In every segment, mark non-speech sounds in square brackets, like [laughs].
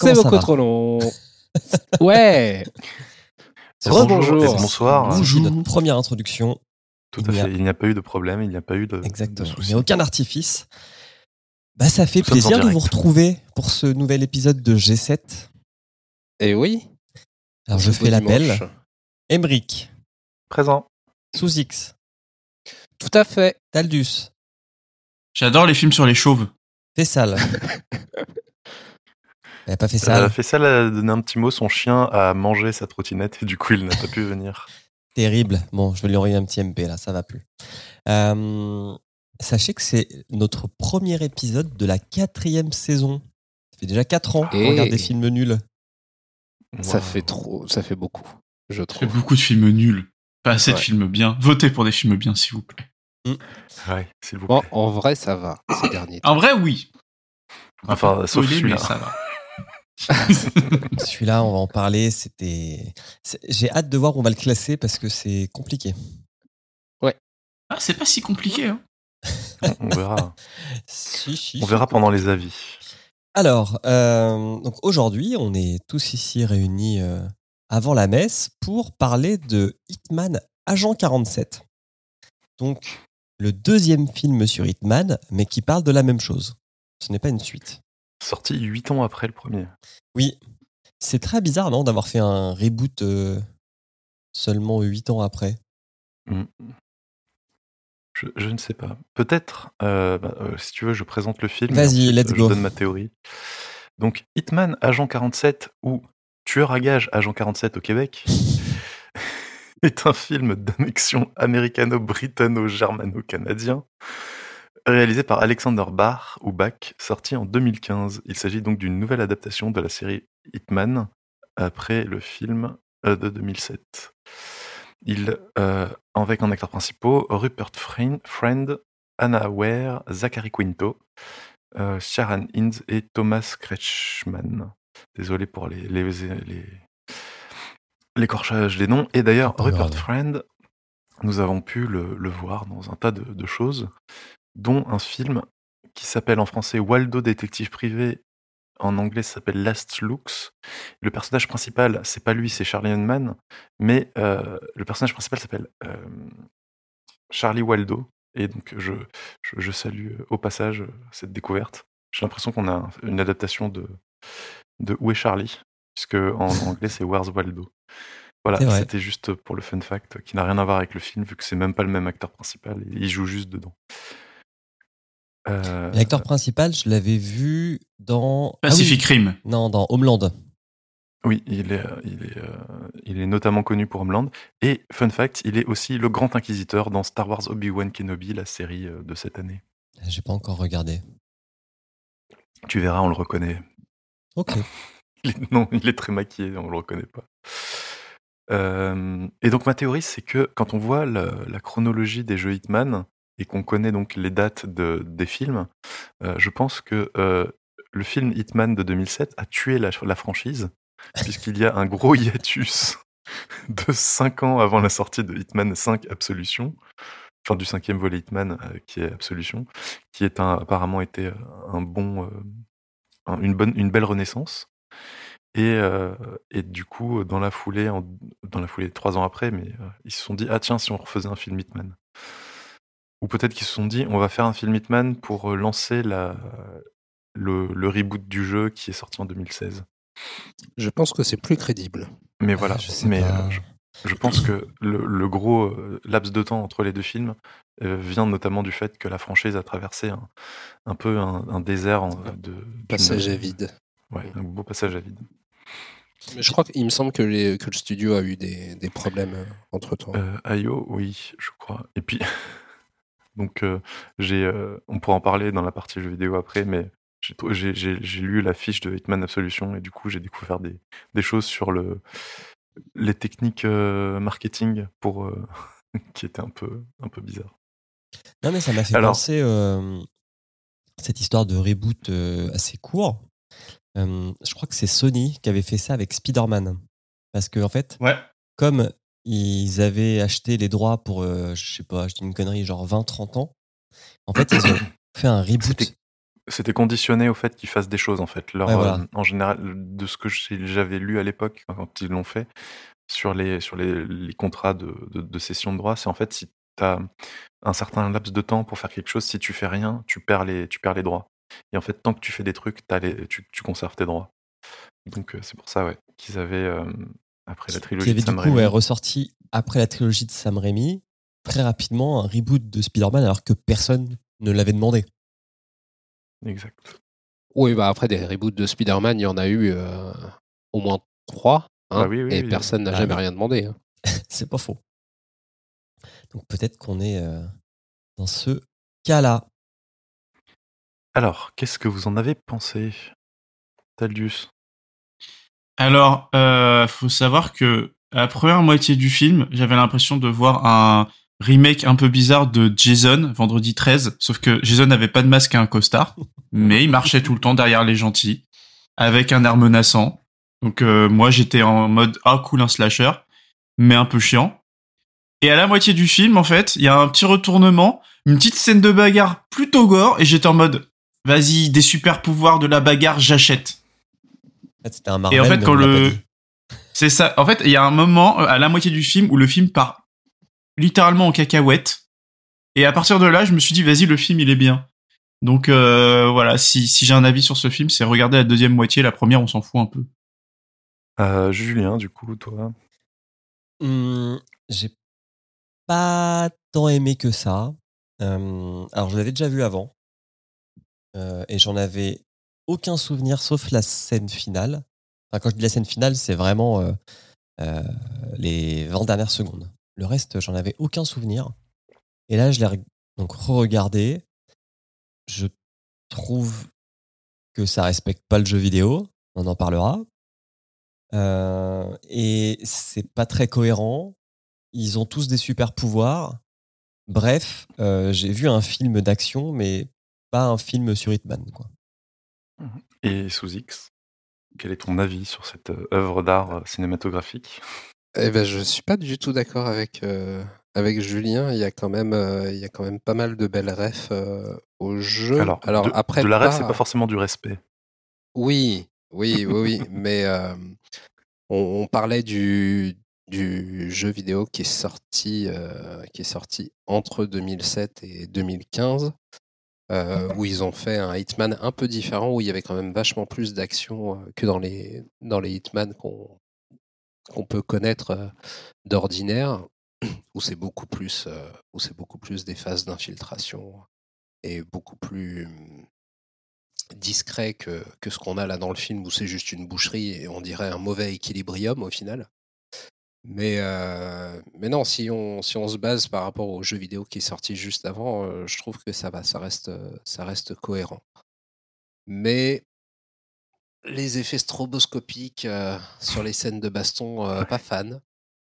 [laughs] C'est beaucoup trop long. ouais. Rebonjour. Bonsoir. Voici notre première introduction. Tout Il à a- fait. Il n'y a pas eu de problème, il n'y a pas eu de, de Exactement. Il n'y a aucun artifice. Bah, ça fait Nous plaisir de vous retrouver pour ce nouvel épisode de G7. Et oui. Alors, je fais l'appel. Embrick, Présent. sous X, Tout à fait. Taldus, J'adore les films sur les chauves. Fessal. [laughs] Elle a pas fait Ça ça. a fait ça, a donné un petit mot. Son chien a mangé sa trottinette et du coup, il n'a pas pu venir. [laughs] Terrible. Bon, je vais lui envoyer un petit MP là, ça va plus. Euh, sachez que c'est notre premier épisode de la quatrième saison. Ça fait déjà quatre ans qu'on Et- regarde des films nuls. Ça Wow. fait trop. Ça fait beaucoup. Je Il y a trouve. beaucoup de films nuls. Pas assez de Ouais. films bien. Votez pour des films bien, s'il vous plaît. Ouais, s'il vous Bon, plaît. en vrai, ça va ces derniers. En vrai, oui. Enfin, sauf celui-là. mais ça va. [laughs] Celui-là, on va en parler. C'était. J'ai hâte de voir où on va le classer parce que c'est compliqué. ah, c'est pas si compliqué. Hein. [laughs] On verra. Si, si. On verra pendant les avis. Alors, euh, donc aujourd'hui, on est tous ici réunis euh, avant la messe pour parler de Hitman Agent 47. Donc, le deuxième film sur Hitman, mais qui parle de la même chose. Ce n'est pas une suite. Sorti huit ans après le premier. Oui, c'est très bizarre, non, d'avoir fait un reboot euh, seulement huit ans après. Hmm. Je, je ne sais pas. Peut-être, euh, bah, euh, si tu veux, je présente le film. et Vas-y, let's je go. donne ma théorie. Donc, Hitman Agent 47 ou Tueur à gage Agent 47 au Québec [laughs] est un film d'annexion américano-britanno-germano-canadien réalisé par Alexander Bach ou Bach, sorti en 2015. Il s'agit donc d'une nouvelle adaptation de la série Hitman après le film euh, de 2007. Il, euh, avec en acteurs principaux Rupert Friend, Anna Ware, Zachary Quinto, euh, Sharon Innes et Thomas Kretschmann. Désolé pour les, les, les, l'écorchage des noms. Et d'ailleurs, Rupert. Friend, nous avons pu le, le voir dans un tas de, de choses, dont un film qui s'appelle en français Waldo Détective Privé. En anglais, s'appelle Last Looks. Le personnage principal, c'est pas lui, c'est Charlie Hunman, mais euh, le personnage principal s'appelle euh, Charlie Waldo. Et donc, je, je, je salue euh, au passage cette découverte. J'ai l'impression qu'on a un- une adaptation de, de Où est Charlie? Puisque en [laughs] anglais, c'est Where's Waldo? Voilà, c'était juste pour le fun fact qui n'a rien à voir avec le film, vu que c'est même pas le même acteur principal. Il joue juste dedans. Euh, L'acteur principal, je l'avais vu dans. Ah oui, Pacific Rim. Non, dans Homeland. Oui, il est, euh, il, est, euh, il est notamment connu pour Homeland. Et fun fact, il est aussi le grand inquisiteur dans Star Wars Obi-Wan Kenobi, la série euh, de cette année. J'ai pas encore regardé. Tu verras, on le reconnaît. Ok. [laughs] Il est- non, il est très maquillé, on le reconnaît pas. Euh, et donc ma théorie, c'est que quand on voit la, la chronologie des jeux Hitman et qu'on connaît donc les dates de- des films, euh, je pense que euh, le film Hitman de 2007 a tué la, la franchise, [laughs] puisqu'il y a un gros hiatus [laughs] de 5 ans avant la sortie de Hitman 5 Absolution, enfin du cinquième volet Hitman euh, qui est Absolution, qui est un, apparemment été un bon, un- une bonne, une belle renaissance. Et, euh, et du coup, dans la foulée, en- dans la foulée trois ans après, mais euh, ils se sont dit ah tiens si on refaisait un film Hitman. Ou peut-être qu'ils se sont dit on va faire un film Hitman pour euh, lancer la, le, le reboot du jeu qui est sorti en 2016. Je pense que c'est plus crédible. Mais voilà, Ah, je sais mais euh, je, je pense que le, le gros euh, laps de temps entre les deux films euh, vient notamment du fait que la franchise a traversé un, un peu un, un désert en- de Passage à vide. Ouais, un beau passage à vide. Mais je crois qu'il me semble que, les- que le studio a eu des, des problèmes entre temps. IO, oui, je crois. Et puis, [laughs] donc, j'ai, on pourra en parler dans la partie jeux vidéo après, mais j'ai lu la fiche de Hitman Absolution et du coup, j'ai découvert des, des choses sur le, les techniques marketing pour, [laughs] qui étaient un peu, un peu bizarres. Non, mais ça m'a fait Alors- penser euh, cette histoire de reboot euh, assez court. Euh, je crois que c'est Sony qui avait fait ça avec Spider-Man. Parce que, en fait, Ouais. comme ils avaient acheté les droits pour, euh, je sais pas, je dis une connerie, genre 20-30 ans, en fait, ils ont [coughs] fait un reboot. C'était- conditionné au fait qu'ils fassent des choses en fait. Leur, Ouais, voilà. euh, en général, de ce que j'avais lu à l'époque quand ils l'ont fait sur les sur les, les contrats de, de, de cession de droits, c'est en fait si tu as un certain laps de temps pour faire quelque chose, si tu fais rien, tu perds les tu perds les droits. Et en fait, tant que tu fais des trucs, t'as les, tu, tu conserves tes droits. Donc euh, c'est pour ça ouais qu'ils avaient euh, après la Qui trilogie avait de du Sam coup Raimi. ouais, ressorti après la trilogie de Sam Raimi très rapidement un reboot de Spider-Man alors que personne ne l'avait demandé. Exact. Oui, bah après des reboots de Spider-Man, il y en a eu euh, au moins trois. hein, Ah oui, oui, et oui. personne n'a Ah jamais rien demandé. hein. [laughs] C'est pas faux. Donc peut-être qu'on est euh, dans ce cas-là. Alors, qu'est-ce que vous en avez pensé, Taldius Alors, euh, faut savoir que à la première moitié du film, j'avais l'impression de voir un remake un peu bizarre de Jason, Vendredi 13, sauf que Jason n'avait pas de masque et un costard, [laughs] mais il marchait tout le temps derrière les gentils, avec un air menaçant. Donc euh, moi, j'étais en mode ah cool un slasher, mais un peu chiant. Et à la moitié du film, en fait, il y a un petit retournement, une petite scène de bagarre plutôt gore, et j'étais en mode vas-y des super pouvoirs de la bagarre, j'achète. En fait, c'était un Marvel. Et en fait, quand le. C'est ça. En fait, il y a un moment, euh, à la moitié du film, où le film part littéralement en cacahuète. Et à partir de là, je me suis dit, vas-y, le film, il est bien. Donc euh, voilà, si, si j'ai un avis sur ce film, c'est regarder la deuxième moitié. La première, on s'en fout un peu. Euh, Julien, du coup, toi Hum, J'ai pas tant aimé que ça. Euh, alors, je l'avais déjà vu avant. Euh, et j'en avais aucun souvenir sauf la scène finale. Enfin, quand je dis la scène finale, c'est vraiment euh, euh, les 20 dernières secondes. Le reste, j'en avais aucun souvenir. Et là, je l'ai donc re-regardé. Je trouve que ça respecte pas le jeu vidéo. On en parlera. Euh, et c'est pas très cohérent. Ils ont tous des super pouvoirs. Bref, j'ai vu un film d'action, mais pas un film sur Hitman. Quoi. Et sous X, quel est ton avis sur cette euh, œuvre d'art euh, cinématographique? Eh ben, je suis pas du tout d'accord avec, euh, avec Julien. Il y, a quand même, euh, il y a quand même pas mal de belles refs euh, au jeu. Alors, de, après, de la rêve, c'est pas forcément du respect. Oui, oui, oui, oui. mais on, on parlait du, du jeu vidéo qui est sorti, qui est sorti entre 2007 et 2015, euh, où ils ont fait un Hitman un peu différent, où il y avait quand même vachement plus d'action euh, que dans les, dans les Hitman qu'on qu'on peut connaître euh, d'ordinaire, [clears throat] où c'est beaucoup plus, beaucoup plus des phases d'infiltration et beaucoup plus hum, discret que, que ce qu'on a là dans le film où c'est juste une boucherie et on dirait un mauvais équilibrium au final. Mais, euh, mais non, si on, si on se base par rapport au jeu vidéo qui est sorti juste avant, euh, je trouve que ça va, ça reste, euh, ça reste cohérent. Mais les effets stroboscopiques euh, sur les scènes de baston, euh, pas fan.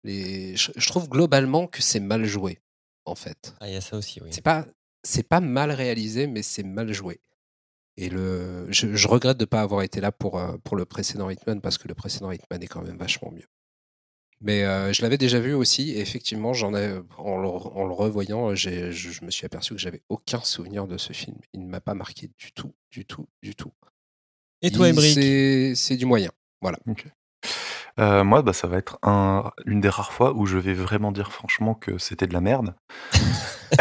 Les, je, je trouve globalement que c'est mal joué, en fait. Ah, il y a ça aussi, oui. C'est pas, c'est pas mal réalisé, mais c'est mal joué. Et le, je, je regrette de ne pas avoir été là pour, euh, pour le précédent Hitman parce que le précédent Hitman est quand même vachement mieux. Mais euh, je l'avais déjà vu aussi, et effectivement, j'en ai, en, le, en le revoyant, j'ai, je, je me suis aperçu que j'avais aucun souvenir de ce film. Il ne m'a pas marqué du tout, du tout, du tout. Et toi, Emmerich c'est, c'est du moyen. Voilà. Euh, moi, bah, ça va être un, une des rares fois où je vais vraiment dire franchement que c'était de la merde. [laughs]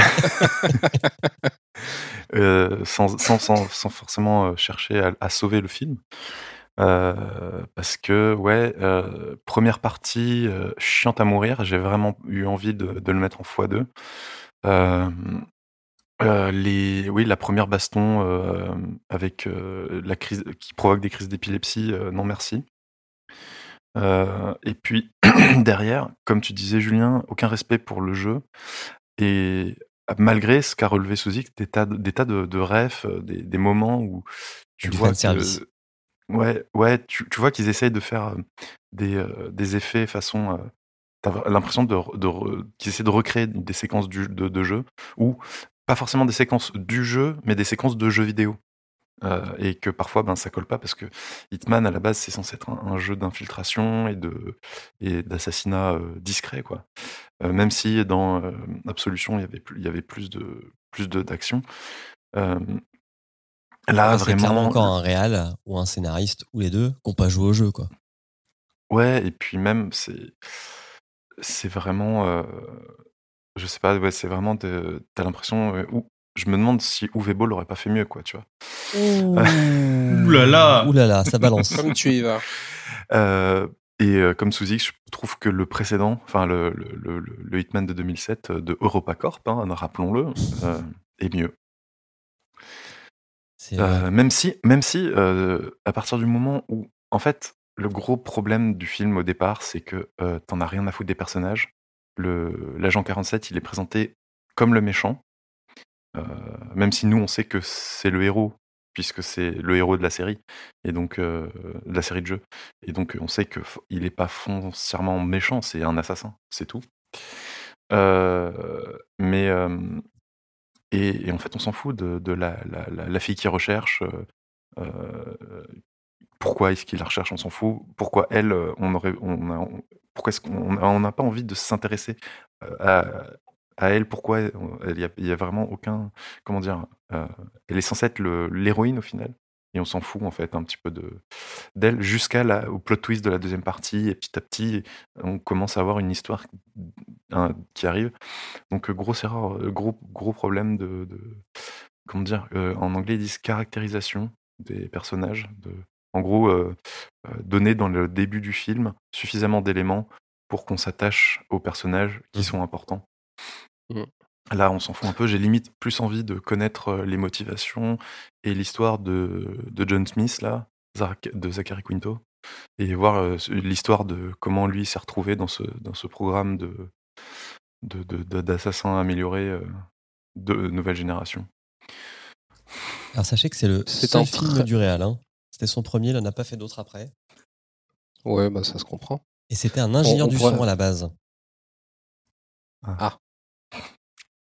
Euh, sans, sans, sans, sans forcément euh, chercher à, à sauver le film. Parce que, ouais, première partie chiante à mourir, j'ai vraiment eu envie de, de le mettre en x2. Euh, euh, les, oui, la première baston euh, avec euh, la crise qui provoque des crises d'épilepsie, non merci. Et puis [clears throat] derrière, comme tu disais Julien, aucun respect pour le jeu et malgré ce qu'a relevé Suzy, des tas de, des tas de, de refs, des, des moments où tu Du vois fanservice. que ouais, ouais, tu, vois qu'ils essayent de faire euh, des, euh, des effets façon. euh, T'as l'impression de, de qu'ils essaient de recréer des séquences du, de, de jeu ou pas forcément des séquences du jeu, mais des séquences de jeux vidéo. Euh, et que parfois ben ça colle pas parce que Hitman à la base c'est censé être un, jeu d'infiltration et de et d'assassinat euh, discret quoi Euh, même si dans euh, Absolution il y avait plus il de plus de d'action Euh, Là, c'est clairement vraiment. encore un réal ou un scénariste ou les deux qui n'ont pas joué au jeu, quoi. Ouais, et puis même, c'est c'est vraiment. euh, je sais pas, ouais, c'est vraiment. de- T'as l'impression. euh, ou- je me demande si Uwe Boll aurait pas fait mieux, quoi, tu vois. Ouh [laughs] là là. Ouh là là, ça balance. [laughs] Comme tu y vas. Euh, et euh, comme Suzy, je trouve que le précédent, enfin le, le, le, le- le Hitman de 2007 euh, de EuropaCorp, hein, rappelons-le, euh, est mieux. Euh, même si, même si euh, à partir du moment où, en fait, le gros problème du film au départ, c'est que euh, t'en as rien à foutre des personnages. Le L'agent 47, il est présenté comme le méchant, même si nous on sait que c'est le héros, puisque c'est le héros de la série et donc de la série de jeux, et donc on sait que f- il est pas foncièrement méchant, c'est un assassin, c'est tout. Euh, mais euh, et, en fait, on s'en fout de, la, la, la- fille qui recherche. euh, euh, pourquoi est-ce qu'il la recherche On s'en fout. Pourquoi elle, euh, on aurait, on a- pourquoi est-ce qu'on n'a pas envie de s'intéresser à, à elle? Pourquoi il y a, a vraiment aucun, comment dire Elle est censée être l'héroïne au final, et on s'en fout en fait un petit peu de d'elle jusqu'à la- au plot twist de la deuxième partie. Et petit à petit, on commence à avoir une histoire hein, qui arrive. Donc euh, grosse erreur, euh, gros gros problème de, de- comment dire euh, en anglais ils disent caractérisation des personnages. De, en gros, euh, donner dans le début du film suffisamment d'éléments pour qu'on s'attache aux personnages qui Mhm. sont importants. Mhm. Là, on s'en fout un peu. J'ai limite plus envie de connaître euh, les motivations et l'histoire de, de John Smith là, de Zachary Quinto, et voir euh, l'histoire de comment lui s'est retrouvé dans ce dans ce programme de de- de- de- d'assassins améliorés euh, de nouvelle génération. Alors sachez que c'est le seul un film très- du réal. hein. C'était son premier, il n'en a pas fait d'autres après. Ouais, bah ça se comprend. Et c'était un ingénieur on du pourrait- son à la base.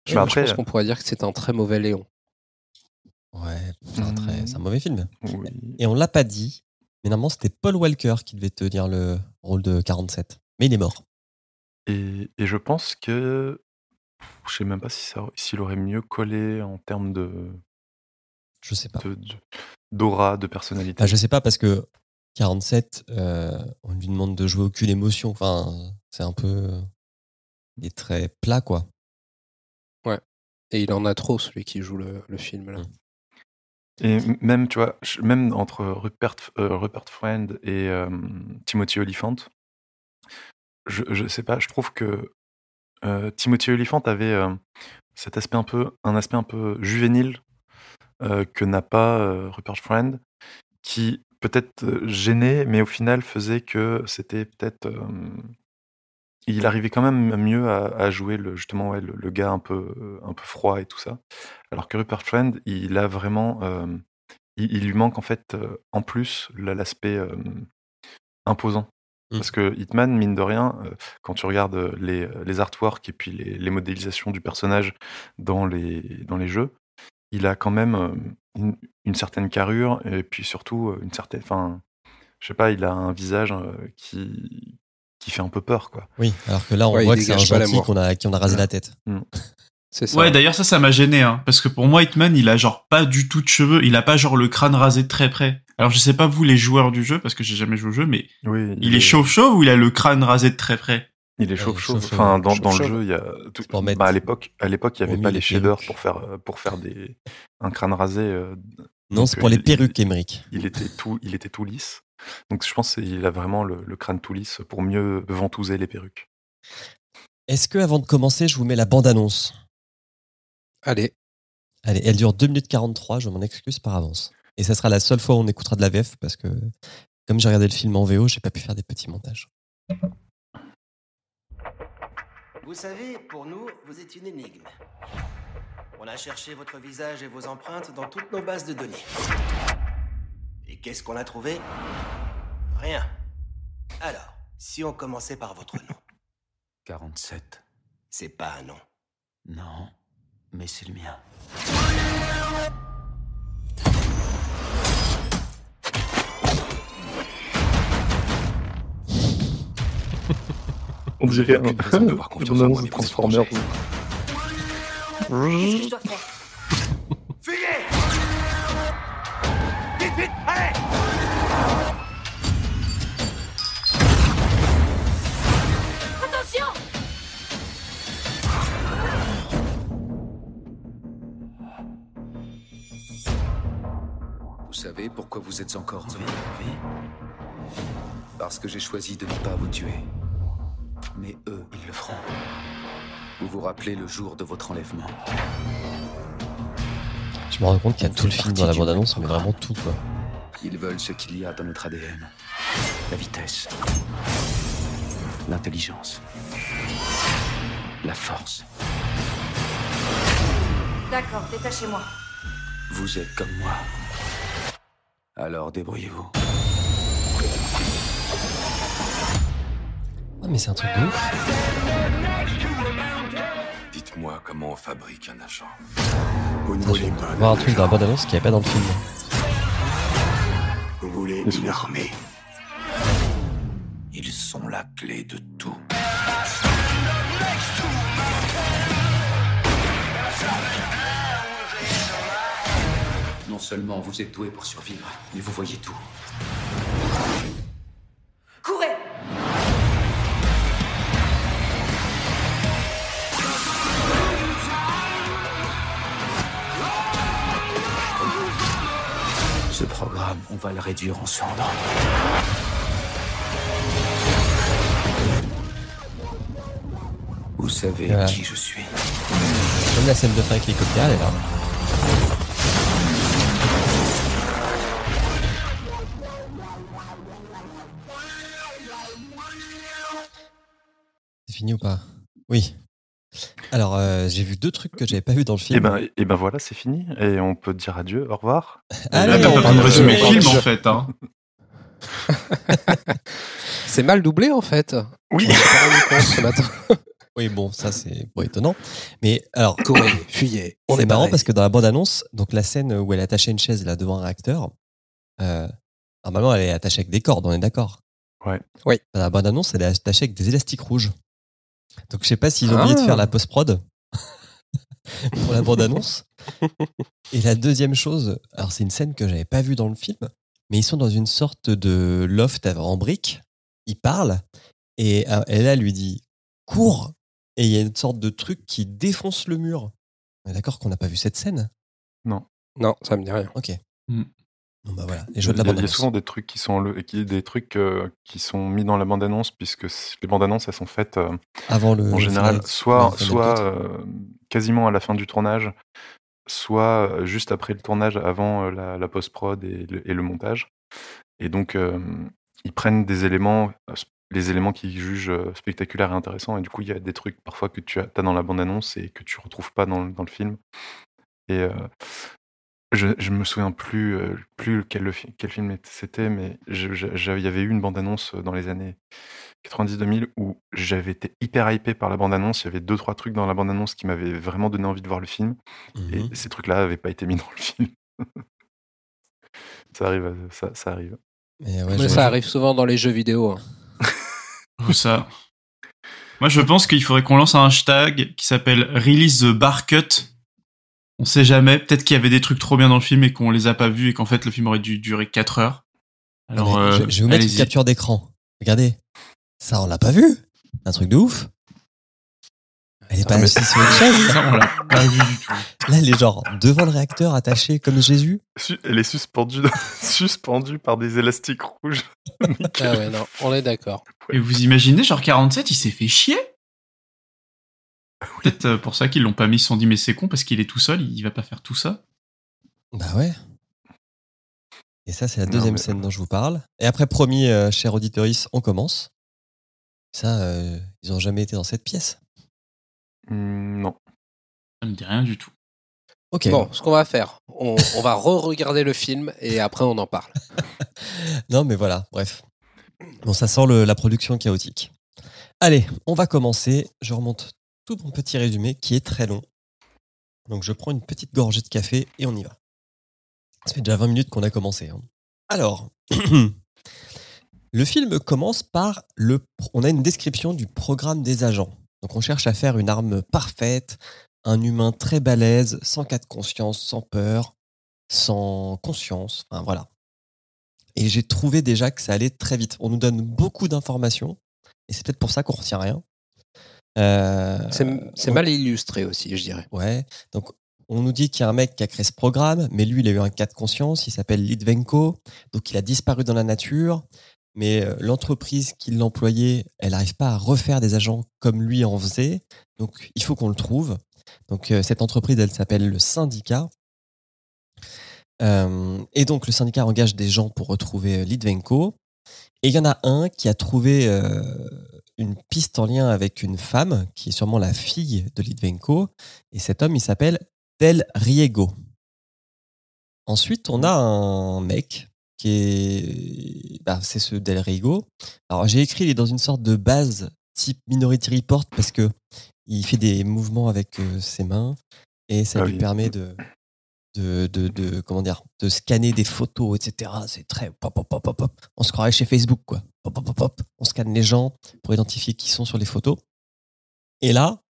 Je Ouais, pense qu'on pourrait dire que c'est un très mauvais Léon. Ouais, c'est un, très- c'est un mauvais film. oui. Et on l'a pas dit, mais normalement c'était Paul Walker qui devait tenir le rôle de 47. Mais il est mort. Et, et je pense que je sais même pas si s'il aurait mieux collé en termes de Je sais pas. de- de- d'aura, de, personnalité. Enfin, je sais pas parce que 47, euh, on lui demande de jouer aucune émotion. Enfin, c'est un peu. Il est très plat, quoi. Et il en a trop, celui qui joue le, film. Là. Et même, tu vois, même entre Rupert, euh, Rupert Friend et euh, Timothy Olyphant, je, je sais pas, je trouve que euh, Timothy Olyphant avait cet aspect un peu, un aspect un peu juvénile que n'a pas Rupert Friend, qui peut-être gênait, mais au final faisait que c'était peut-être il arrivait quand même mieux à, à jouer le, justement ouais, le, le gars un peu, euh, un peu froid et tout ça. Alors que Rupert Friend, il a vraiment. euh, il, il lui manque en fait, euh, en plus, l'aspect euh, imposant. Mm. Parce que Hitman, mine de rien, quand tu regardes les, les artworks et puis les, les modélisations du personnage dans les, dans les jeux, il a quand même une, une certaine carrure et puis surtout une certaine. Enfin, je sais pas, il a un visage qui, qui fait un peu peur, quoi. Oui, alors que là, on Ouais, voit que c'est un gentil qu'on a, à qui on a rasé la tête. [laughs] Ça. Ouais, d'ailleurs ça, ça m'a gêné, hein, parce que pour moi, Hitman, il a genre pas du tout de cheveux, il a pas genre le crâne rasé de très près. Alors je sais pas vous les joueurs du jeu, parce que j'ai jamais joué au jeu, mais Oui, il est chauve-chauve ou il a le crâne rasé de très près? Il est Ouais, chauve chauve. chauve-chauve. Enfin, dans, dans le jeu, il y a tout- pour mettre bah, à l'époque, à l'époque, il y avait pas les shaders pour faire pour faire des un crâne rasé. euh, Non, c'est pour euh, les perruques, Emmerich. il était tout, il était tout lisse. Donc je pense qu'il a vraiment le, le crâne tout lisse pour mieux ventouser les perruques. Est-ce que avant de commencer, je vous mets la bande-annonce? Allez, Allez, elle dure 2 minutes 43, je m'en excuse par avance. Et ça sera la seule fois où on écoutera de la VF parce que, comme j'ai regardé le film en VO, j'ai pas pu faire des petits montages. Vous savez, pour nous, vous êtes une énigme. On a cherché votre visage et vos empreintes dans toutes nos bases de données. Et qu'est-ce qu'on a trouvé? Rien. Alors, si on commençait par votre nom, [laughs] 47. c'est pas un nom. Non, mais c'est le mien. On dirait [laughs] en moi, mais Transformers. Qu'est-ce que je dois faire? Fuyez Attention Vous savez pourquoi vous êtes encore en vie? Parce que j'ai choisi de ne pas vous tuer. Mais eux, ils le feront. Vous vous rappelez le jour de votre enlèvement Je me rends compte qu'il y a tout le film dans la bande-annonce, mais vraiment tout, quoi. Ils veulent ce qu'il y a dans notre ADN. La vitesse. L'intelligence. La force. D'accord, détachez-moi. Vous êtes comme moi. Alors débrouillez-vous. Ah, mais c'est un truc de ouf. Dites-moi comment on fabrique un agent. Vous ne voulez pas Voir un truc dans la bande-annonce qu'il n'y a pas dans le film. Vous voulez une armée. Ils sont la clé de tout. Non seulement vous êtes doué pour survivre, mais vous voyez tout. Courez On va le réduire en cendres. Vous savez Voilà. qui je suis. Comme la scène de fin avec l'hélicoptère, elle est là. C'est fini ou pas? Oui. Alors, euh, j'ai vu deux trucs que j'avais pas vu dans le film. Et ben, et ben voilà, c'est fini. Et on peut dire adieu, au revoir. [laughs] Allez, de on- résumer le film, en fait. Hein. [laughs] C'est mal doublé en fait. Oui. Ce matin. [laughs] Oui, bon, ça c'est pas étonnant. Mais alors, [coughs] Courez, fuyez. On c'est est marrant parce que dans la bande-annonce, donc la scène où elle est attachée à une chaise là devant un réacteur, euh, normalement elle est attachée avec des cordes, on est d'accord Ouais. Oui. Dans la bande-annonce, elle est attachée avec des élastiques rouges. Donc je sais pas s'ils ont oublié de Ah. faire la post-prod [laughs] pour la bande-annonce. [laughs] Et la deuxième chose, alors c'est une scène que j'avais pas vue dans le film, mais ils sont dans une sorte de loft en briques. Ils parlent et euh, elle là lui dit cours et il y a une sorte de truc qui défonce le mur. On est d'accord qu'on n'a pas vu cette scène? Non, ça me dit rien. Ok. Hmm. Bah voilà, les jeux de la Il y a- bande il y a souvent des trucs qui sont le, qui, des trucs euh, qui sont mis dans la bande annonce puisque les bandes annonces elles sont faites euh, avant le en général final- soit soit euh, quasiment à la fin du tournage, soit juste après le tournage, avant la, la post prod et le, et le montage. Et donc ils prennent des éléments, les éléments qu'ils jugent spectaculaires et intéressants. Et du coup il y a des trucs parfois que tu as, as dans la bande annonce et que tu retrouves pas dans, le- dans le film. Et euh, je, je me souviens plus, euh, plus quel, le fi- quel film c'était, mais il y avait eu une bande-annonce dans les années 90-2000 où j'avais été hyper hypé par la bande-annonce. Il y avait deux, trois trucs dans la bande-annonce qui m'avaient vraiment donné envie de voir le film. Et ces trucs-là n'avaient pas été mis dans le film. [laughs] ça arrive, euh, ça, ça arrive. Ouais, Mais ça arrive souvent dans les jeux vidéo. hein. [laughs] Ça? Moi, je pense qu'il faudrait qu'on lance un hashtag qui s'appelle Release the Bar Cut. On sait jamais. Peut-être qu'il y avait des trucs trop bien dans le film et qu'on les a pas vus et qu'en fait, le film aurait dû durer 4 heures. Alors, euh, je, je vais vous mettre une capture d'écran. Regardez. Ça, on l'a pas vu. Un truc de ouf. Elle est pas mais- assise sur une chaise. [laughs] Ça, on l'a pas vu du tout. Là, elle est genre devant le réacteur, attachée comme Jésus. Su- Elle est suspendue, [laughs] suspendue par des élastiques rouges. Ah ouais, non, on est d'accord. Et vous imaginez, genre 47, il s'est fait chier Peut-être euh, pour ça qu'ils l'ont pas mis, ils se sont dit, mais c'est con parce qu'il est tout seul, il va pas faire tout ça. Bah ouais. Et ça, c'est la Non, deuxième mais- scène dont je vous parle. Et après, promis, euh, cher auditoris, on commence. Ça, euh, ils ont jamais été dans cette pièce. Hmm, non. Ça me dit rien du tout. Ok. Bon, ce qu'on va faire, on, on va re-regarder le film et après on en parle. [laughs] Non, mais voilà, bref. Bon, ça sent le- la production chaotique. Allez, on va commencer. Je remonte tout mon petit résumé qui est très long. Donc, je prends une petite gorgée de café et on y va. Ça fait déjà 20 minutes qu'on a commencé. hein. Alors, [clears throat] le film commence par le. On a une description du programme des agents. Donc, on cherche à faire une arme parfaite, un humain très balèze, sans cas de conscience, sans peur, sans conscience. Enfin, voilà. Et j'ai trouvé déjà que ça allait très vite. On nous donne beaucoup d'informations, et c'est peut-être pour ça qu'on retient rien. Euh, C'est mal illustré aussi, je dirais. Ouais. Donc, on nous dit qu'il y a un mec qui a créé ce programme, mais lui, il a eu un cas de conscience. Il s'appelle Litvenko. Donc, il a disparu dans la nature. Mais euh, l'entreprise qui l'employait, elle n'arrive pas à refaire des agents comme lui en faisait. Donc, il faut qu'on le trouve. Donc, euh, cette entreprise, elle s'appelle le syndicat. Euh, et donc, le syndicat engage des gens pour retrouver Litvenko. Et il y en a un qui a trouvé euh, une piste en lien avec une femme, qui est sûrement la fille de Litvenko. Et cet homme, il s'appelle Del Riego. Ensuite, on a un mec qui est. bah, c'est ce Del Riego. Alors, j'ai écrit, il est dans une sorte de base type Minority Report parce que il fait des mouvements avec euh, ses mains et ça Ah lui oui. permet de. De, de, de- comment dire de scanner des photos etc c'est très on se croirait chez Facebook quoi on scanne les gens pour identifier qui sont sur les photos et là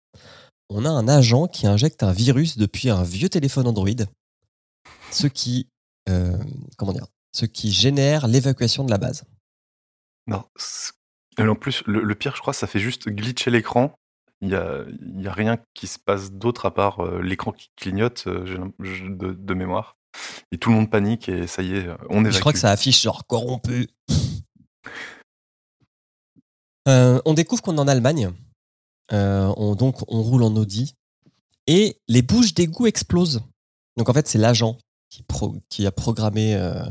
on a un agent qui injecte un virus depuis un vieux téléphone Android, ce qui, euh, comment dire, ce qui génère l'évacuation de la base. Non. En plus, le, le pire, je crois, ça fait juste glitcher l'écran. Il y a, y a rien qui se passe d'autre à part euh, l'écran qui clignote euh, de, de mémoire. Et tout le monde panique et ça y est, on évacue. Je crois que ça affiche genre corrompu. [laughs] Euh, on découvre qu'on est en Allemagne. Euh, on, donc, on roule en Audi. Et les bouches d'égout explosent. Donc, en fait, c'est l'agent qui, pro- qui a programmé euh,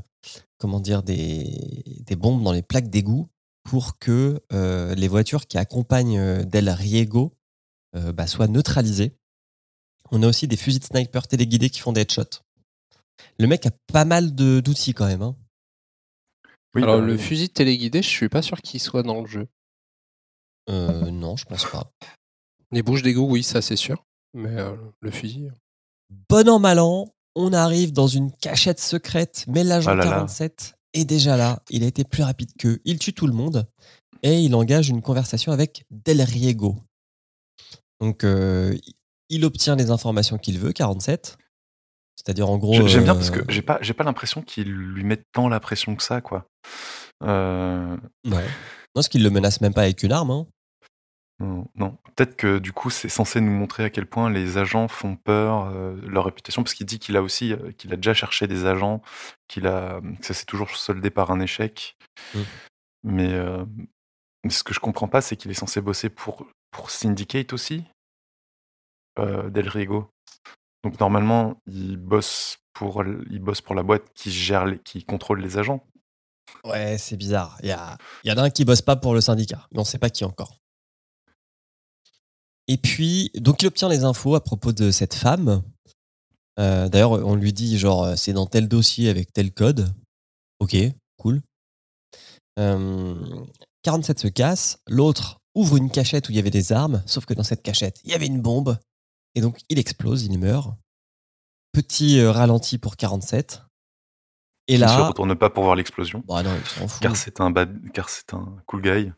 comment dire, des, des bombes dans les plaques d'égout pour que euh, les voitures qui accompagnent Del Riego euh, bah, soient neutralisées. On a aussi des fusils de sniper téléguidés qui font des headshots. Le mec a pas mal de- d'outils quand même. hein. Oui, Alors, bah, le oui. fusil téléguidé, je suis pas sûr qu'il soit dans le jeu. Euh, non, je pense pas. Les bouches d'égout, oui, ça c'est sûr. Mais euh, le fusil. Bon an, mal an, on arrive dans une cachette secrète, mais l'agent Ah là là. 47 est déjà là. Il a été plus rapide qu'eux. Il tue tout le monde et il engage une conversation avec Del Riego. Donc, euh, il obtient les informations qu'il veut, 47. C'est-à-dire, en gros. J'ai- J'aime bien euh, parce que j'ai pas, pas l'impression qu'il lui mette tant la pression que ça, quoi. Euh, Non. Non, parce qu'il le menace même pas avec une arme. hein. non, non. peut-être que du coup c'est censé nous montrer à quel point les agents font peur, euh, leur réputation, parce qu'il dit qu'il a aussi, euh, qu'il a déjà cherché des agents, qu'il a, que ça s'est toujours soldé par un échec. Mm. Mais, euh, mais ce que je comprends pas, c'est qu'il est censé bosser pour Syndicate aussi, euh, Del Riego. Donc normalement, il bosse pour, il bosse pour la boîte qui gère, les, qui contrôle les agents. Ouais, c'est bizarre. Il y, a, il y en a un qui bosse pas pour le syndicat, mais on sait pas qui encore. Et puis, donc il obtient les infos à propos de cette femme. Euh, D'ailleurs, on lui dit genre euh, c'est dans tel dossier avec tel code. Ok, cool. Euh, 47 se casse. L'autre ouvre une cachette où il y avait des armes, sauf que dans cette cachette, il y avait une bombe. Et donc il explose, il meurt. Petit euh, ralenti pour 47. Et Il ne se là, retourne pas pour voir l'explosion, bah non, il s'en fout. car c'est un bad, car un cool guy.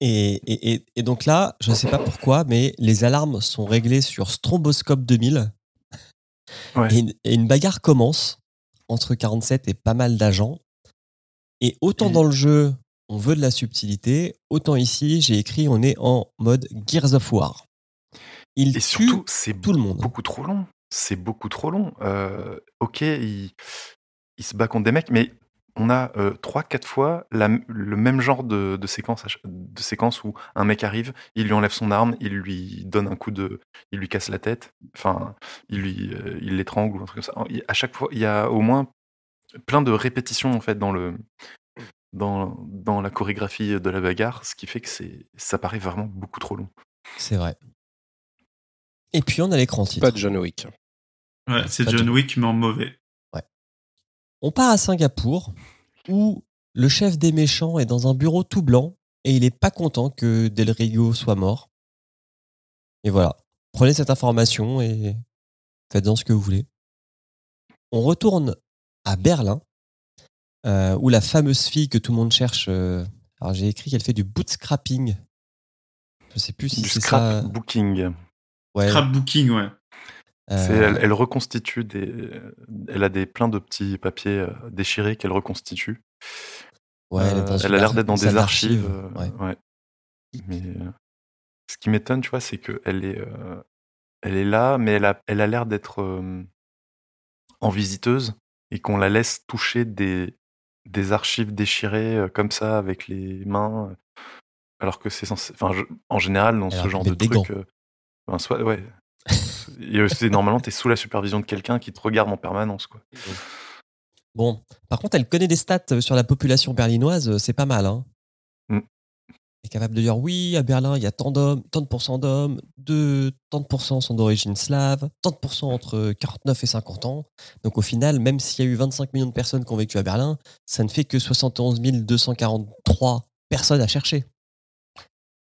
Et, et, et, et donc là, je ne sais pas pourquoi, mais les alarmes sont réglées sur Stromboscope 2000. Ouais. Et, une- et une bagarre commence entre 47 et pas mal d'agents. Et autant dans le jeu, on veut de la subtilité, autant ici, j'ai écrit, on est en mode Gears of War. Il Et tue surtout, c'est tout le monde. beaucoup trop long. C'est beaucoup trop long. Euh, ok, il, il se bat contre des mecs, mais on a euh, trois, quatre fois la m- le même genre de, de séquence, de séquence où un mec arrive, il lui enlève son arme, il lui donne un coup de, il lui casse la tête, enfin, il lui, euh, il l'étrangle ou un truc comme ça. À chaque fois, il y a au moins plein de répétitions en fait dans le, dans, dans la chorégraphie de la bagarre, ce qui fait que c'est, ça paraît vraiment beaucoup trop long. C'est vrai. Et puis on a l'écran titre. Pas de John Wick. Ouais, c'est John de- Wick, mais en mauvais. On part à Singapour où le chef des méchants est dans un bureau tout blanc et il est pas content que Del Rigo soit mort. Et voilà. Prenez cette information et faites-en ce que vous voulez. On retourne à Berlin euh, où la fameuse fille que tout le monde cherche. euh, alors j'ai écrit qu'elle fait du bootstrapping. Je sais plus si Du c'est ça. booking. Ouais. Scrapbooking, ouais. C'est- Euh, elle, elle reconstitue des. Elle a des plein de petits papiers euh, déchirés qu'elle reconstitue. ouais, elle, est Euh, elle a l'air ar- d'être dans salle des archives. euh, ouais. ouais. Mais euh, ce qui m'étonne, tu vois, c'est qu'elle est, euh, elle est là, mais elle a, elle a l'air d'être euh, en visiteuse et qu'on la laisse toucher des, des archives déchirées euh, comme ça avec les mains, euh, alors que c'est censé. Enfin, je- en général, dans ce genre de truc, euh, ben, soit, ouais. [laughs] Et normalement, tu es sous la supervision de quelqu'un qui te regarde en permanence, quoi. Bon, par contre, elle connaît des stats sur la population berlinoise, c'est pas mal. Hein. Est capable de dire oui, à Berlin, il y a tant d'hommes, tant de pourcents d'hommes, de, tant de pourcents sont d'origine slave, tant de pourcents entre 49 et 50 ans. Donc au final, même s'il y a eu 25 millions de personnes qui ont vécu à Berlin, ça ne fait que 71 243 personnes à chercher.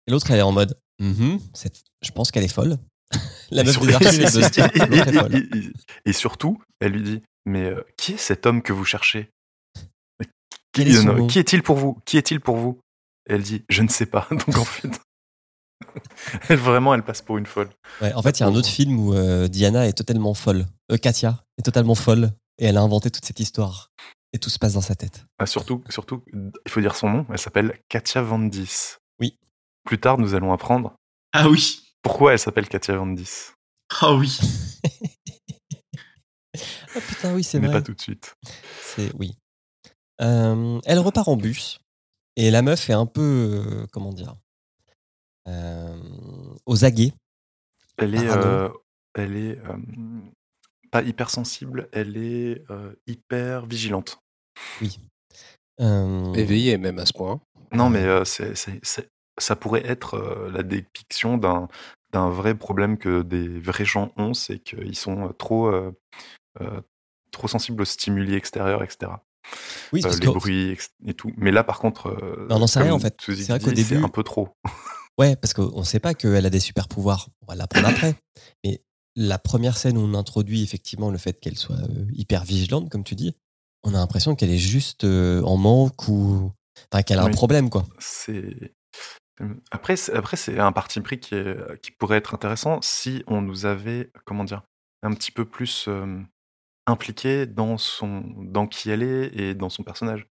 Et l'autre, elle est en mode, Mhm, cette- je pense qu'elle est folle. [laughs] La meuf des archives, est folle. et- [laughs] et- et surtout, elle lui dit Mais euh, qui est cet homme que vous cherchez? Qui, euh, qui est-il pour vous? Qui est-il pour vous? Et elle dit Je ne sais pas. [laughs] Donc en fait, [laughs] elle vraiment, elle passe pour une folle. Ouais, en fait, il y a un autre film où euh, Diana est totalement folle. Euh, Katia est totalement folle et elle a inventé toute cette histoire. Et tout se passe dans sa tête. Ah, surtout, surtout, il faut dire son nom. Elle s'appelle Katia Vandis. Oui. Plus tard, nous allons apprendre Ah oui. pourquoi elle s'appelle Katia Vandis. Ah oui. [laughs] Ah putain, oui, c'est Mais vrai. pas tout de suite. C'est oui. Euh, elle repart en bus et la meuf est un peu euh, comment dire euh, aux aguets. Elle est, euh, elle est euh, pas hypersensible, elle est euh, hyper vigilante. Euh, Éveillé même à ce point. Non, mais euh, c'est, c'est- c'est- ça pourrait être euh, la dépiction d'un, d'un vrai problème que des vrais gens ont, c'est qu'ils sont trop, euh, euh, trop sensibles aux stimuli extérieurs, etc. oui, Euh, parce les que- bruits, et tout. Mais là, par contre, euh, Mais on n'en sait comme rien, en fait. C'est vrai qu'au c'est début- un peu trop. [laughs] Ouais, parce qu'on ne sait pas qu'elle a des super pouvoirs. On va l'apprendre après. Mais la première scène où on introduit effectivement le fait qu'elle soit euh, hyper vigilante, comme tu dis, on a l'impression qu'elle est juste euh, en manque ou. Enfin, qu'elle a un problème, quoi. C'est après, c'est- après c'est un parti pris qui, est, qui pourrait être intéressant si on nous avait, comment dire, un petit peu plus euh, impliqué dans son, dans qui elle est et dans son personnage.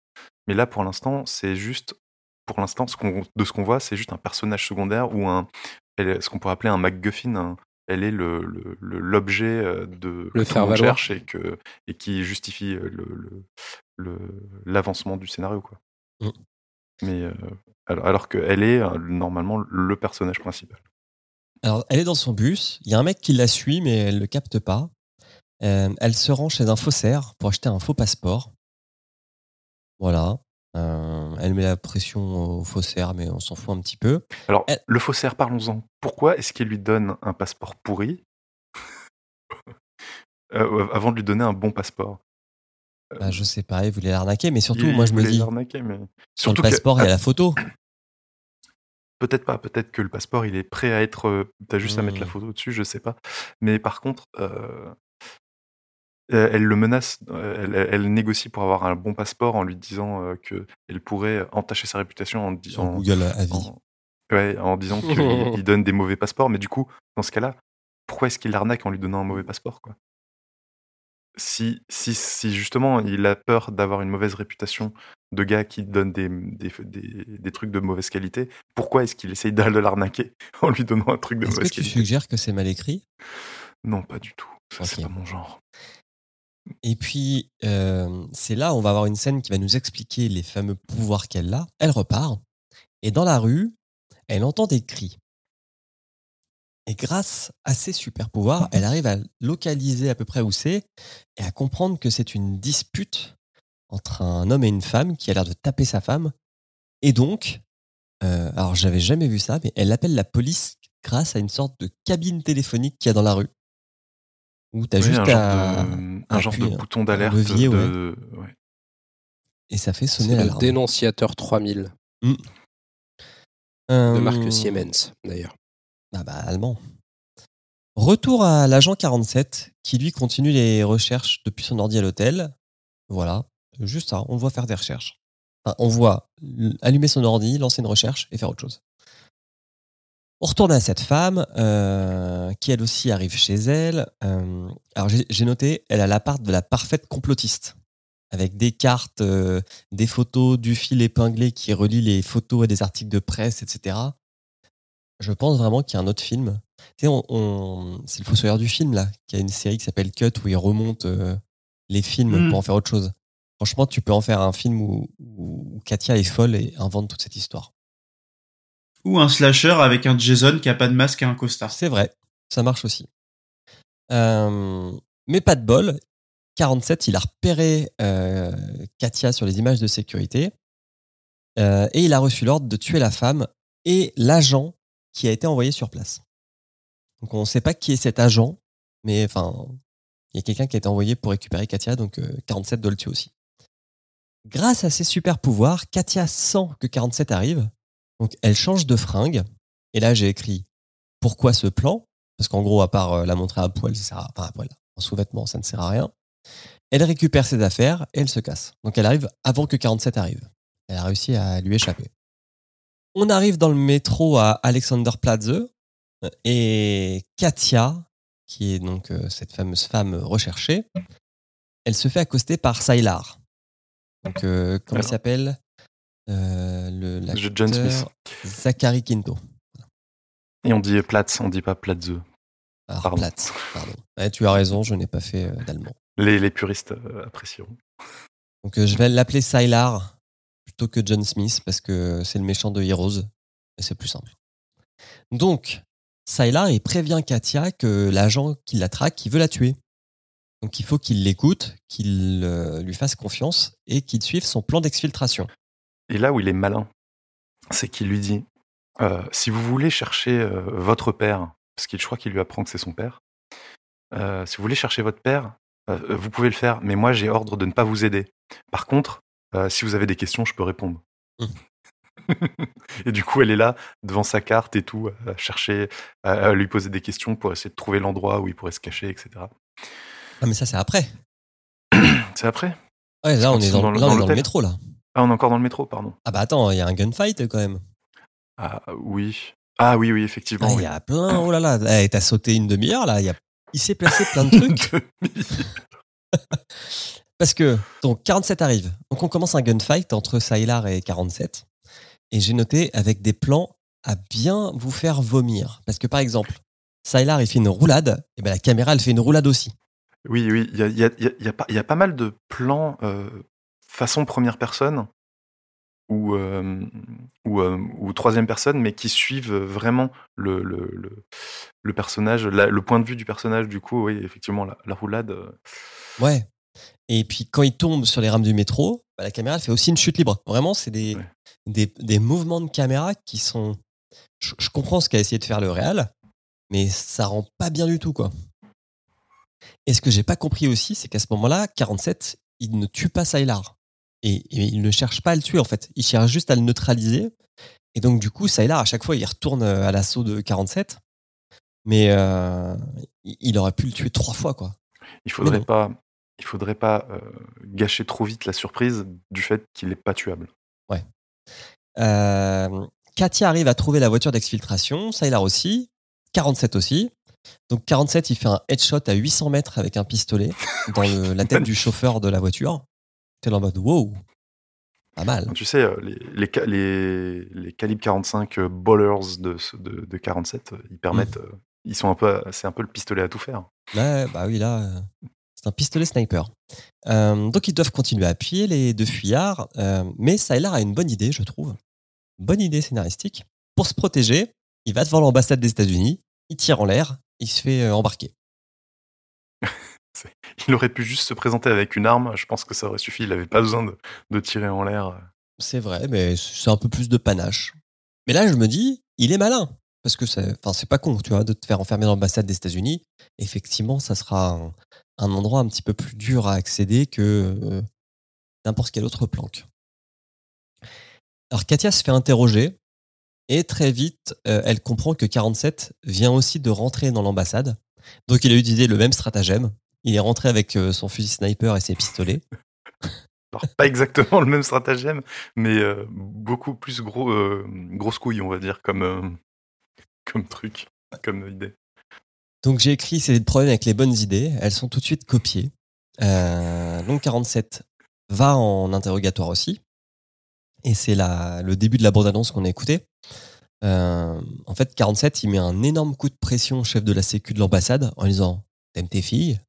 Mais là, pour l'instant, c'est juste, pour l'instant, ce de ce qu'on voit, c'est juste un personnage secondaire ou un, elle ce qu'on pourrait appeler un MacGuffin. un- elle est le, le- le- l'objet euh, de Le monde faire-valoir. cherche et que et qui justifie euh, le, l'avancement du scénario, quoi. Mm. Mais euh, alors, alors qu'elle est normalement le personnage principal. Alors, elle est dans son bus. Il y a un mec qui la suit, mais elle le capte pas. Euh, elle se rend chez un faussaire pour acheter un faux passeport. Voilà. Euh, elle met la pression au faussaire, mais on s'en fout un petit peu. Alors, Elle- le faussaire, parlons-en. Pourquoi est-ce qu'il lui donne un passeport pourri [laughs] euh, avant de lui donner un bon passeport? Bah, je sais pas, il voulait l'arnaquer, mais surtout, Il moi je me voulait dis, l'arnaquer, mais... sur le que- passeport, il y a la photo. Peut-être pas, peut-être que le passeport il est prêt à être. T'as juste à mettre la Hmm. photo dessus, je sais pas. Mais par contre, euh, elle elle le menace, euh, elle, négocie pour avoir un bon passeport en lui disant euh, que elle pourrait entacher sa réputation en, di- Sur en- Google à vie. en- ouais, en disant [laughs] qu'il il donne des mauvais passeports. Mais du coup, dans ce cas-là, pourquoi est-ce qu'il l'arnaque en lui donnant un mauvais passeport quoi? Si, si, si justement il a peur d'avoir une mauvaise réputation de gars qui donne des, des, des, des trucs de mauvaise qualité, pourquoi est-ce qu'il essaye de le [laughs] en lui donnant un truc de Est-ce que mauvaise tu qualité? suggères que c'est mal écrit? Non, pas du tout. Ça, C'est pas mon genre. Et puis, euh, c'est là on va avoir une scène qui va nous expliquer les fameux pouvoirs qu'elle a. Elle repart, et dans la rue, elle entend des cris. Et grâce à ses super pouvoirs, elle arrive à localiser à peu près où c'est et à comprendre que c'est une dispute entre un homme et une femme qui a l'air de taper sa femme. Et donc, euh, alors j'avais jamais vu ça, mais elle appelle la police grâce à une sorte de cabine téléphonique qu'il y a dans la rue. Où t'as Oui, juste un genre à, de, un genre de appuyer, bouton d'alerte. ouais. ouais. et ça fait sonner le dénonciateur 3000 de Euh, marque Siemens, d'ailleurs. Ah bah, allemand. Retour à l'agent 47 qui lui continue les recherches depuis son ordi à l'hôtel. Voilà, juste ça, on le voit faire des recherches. Enfin, on voit allumer son ordi, lancer une recherche et faire autre chose. On retourne à cette femme euh, qui elle aussi arrive chez elle. Euh, alors j'ai noté, elle a l'appart de la parfaite complotiste, avec des cartes, euh, des photos, du fil épinglé qui relie les photos à des articles de presse, etc. Je pense vraiment qu'il y a un autre film. Tu sais, on, on- c'est le Fossoyeur du film là, qui a une série qui s'appelle Cut où il remonte euh, les films Mm. pour en faire autre chose. Franchement, tu peux en faire un film où, où Katia est folle et invente toute cette histoire. Ou un slasher avec un Jason qui a pas de masque et un costard. C'est vrai, ça marche aussi. Euh, mais pas de bol. 47, il a repéré euh, Katia sur les images de sécurité euh, et il a reçu l'ordre de tuer la femme et l'agent qui a été envoyé sur place. Donc on ne sait pas qui est cet agent, mais enfin, il y a quelqu'un qui a été envoyé pour récupérer Katia, donc euh, 47 doit le tuer aussi. Grâce à ses super pouvoirs, Katia sent que 47 arrive, donc elle change de fringue. Et là, j'ai écrit pourquoi ce plan? Parce qu'en gros, à part euh, la montrer à poil, ça sert à, enfin, à poil, en sous-vêtements, ça ne sert à rien. Elle récupère ses affaires et elle se casse. Donc elle arrive avant que 47 arrive. Elle a réussi à lui échapper. On arrive dans le métro à Alexanderplatz euh, et Katia, qui est donc euh, cette fameuse femme recherchée, elle se fait accoster par Sylar. Donc, euh, comment il s'appelle? Le, Je- John Smith. Zachary Quinto. Et on dit Platz, on dit pas Platze. Alors, Pardon. Platz, pardon. Ouais, tu as raison, je n'ai pas fait euh, d'allemand. Les, les puristes euh, apprécieront. Donc euh, je vais l'appeler Sylar plutôt que John Smith parce que c'est le méchant de Heroes et c'est plus simple. Donc Sylar il prévient Katia que l'agent qui la traque, il veut la tuer. Donc il faut qu'il l'écoute, qu'il euh, lui fasse confiance et qu'il suive son plan d'exfiltration. Et là où il est malin, c'est qu'il lui dit euh, si vous voulez chercher euh, votre père, parce qu'il je crois qu'il lui apprend que c'est son père, euh, si vous voulez chercher votre père, vous pouvez le faire, mais moi j'ai ordre de ne pas vous aider. Par contre, si vous avez des questions, je peux répondre. [laughs] et du coup, elle est là devant sa carte et tout, à chercher, à, à lui poser des questions pour essayer de trouver l'endroit où il pourrait se cacher, etc. Ah mais ça c'est après. C'est après Ouais, là on est dans, dans le- là, on dans est dans le l'hôtel. métro là. Ah, on est encore dans le métro, pardon. Ah bah attends, il y a un gunfight quand même. Ah oui. Ah oui, oui, effectivement. Ah, Il oui. y a plein, oh là là, Eh, t'as sauté une demi-heure là, il, y a- il s'est placé [laughs] plein de trucs. Parce que, donc, 47 arrive. Donc, on commence un gunfight entre Sylar et 47. Et j'ai noté avec des plans à bien vous faire vomir. Parce que, par exemple, Sylar, il fait une roulade, et ben la caméra, elle fait une roulade aussi. Oui, oui, il y a, y a- a- y a pas mal de plans euh, façon première personne ou, euh, ou, euh, ou troisième personne, mais qui suivent vraiment le, le, le, le personnage, la- le point de vue du personnage. Du coup, oui, effectivement, la, la roulade. euh, Ouais. Et puis, quand il tombe sur les rames du métro, bah, la caméra, elle fait aussi une chute libre. Vraiment, c'est des, Ouais. des, des mouvements de caméra qui sont. Je, je comprends ce qu'a essayé de faire le Real, mais ça rend pas bien du tout, quoi. Et ce que j'ai pas compris aussi, c'est qu'à ce moment-là, 47, il ne tue pas Sylar. Et, et il ne cherche pas à le tuer, en fait. Il cherche juste à le neutraliser. Et donc, du coup, Sylar, à chaque fois, il retourne à l'assaut de 47. Mais euh, il- aurait pu le tuer trois fois, quoi. il faudrait pas, il faudrait pas euh, gâcher trop vite la surprise du fait qu'il est pas tuable. Euh, Katia arrive à trouver la voiture d'exfiltration, Sylar aussi, 47 aussi. Donc 47, il fait un headshot à 800 mètres avec un pistolet [laughs] dans le- la tête du chauffeur de la voiture. T'es en mode wow, pas mal. Tu sais, euh, les, les, les, les calibres 45 euh, ballers de, de, de 47, euh, ils permettent, euh, ils sont un peu, c'est un peu le pistolet à tout faire. Ouais, bah oui, là, c'est un pistolet sniper. Euh, donc ils doivent continuer à pied, les deux fuyards. euh, mais Sylar a une bonne idée, je trouve. Bonne idée scénaristique. Pour se protéger, il va devant l'ambassade des États-Unis, il tire en l'air, il se fait embarquer. Il aurait pu juste se présenter avec une arme, je pense que ça aurait suffi, il n'avait pas besoin de, tirer en l'air. C'est vrai, mais c'est un peu plus de panache. Mais là, je me dis, il est malin. Parce que c'est pas con, tu vois, de te faire enfermer dans l'ambassade des États-Unis. Effectivement, ça sera un, un endroit un petit peu plus dur à accéder que euh, n'importe quelle autre planque. Alors, Katia se fait interroger. Et très vite, euh, elle comprend que 47 vient aussi de rentrer dans l'ambassade. Donc, il a utilisé le même stratagème. Il est rentré avec euh, son fusil sniper et ses pistolets. [laughs] Alors, pas exactement le même stratagème, mais euh, beaucoup plus gros, euh, grosse couille, on va dire, comme, euh, comme truc, comme idée. Donc j'ai écrit c'est des problèmes avec les bonnes idées. Elles sont tout de suite copiées. Donc 47 va en interrogatoire aussi. Et c'est le début de la bande-annonce qu'on a écouté. En fait, 47, il met un énorme coup de pression au chef de la sécu de l'ambassade en lui disant T'aimes tes filles?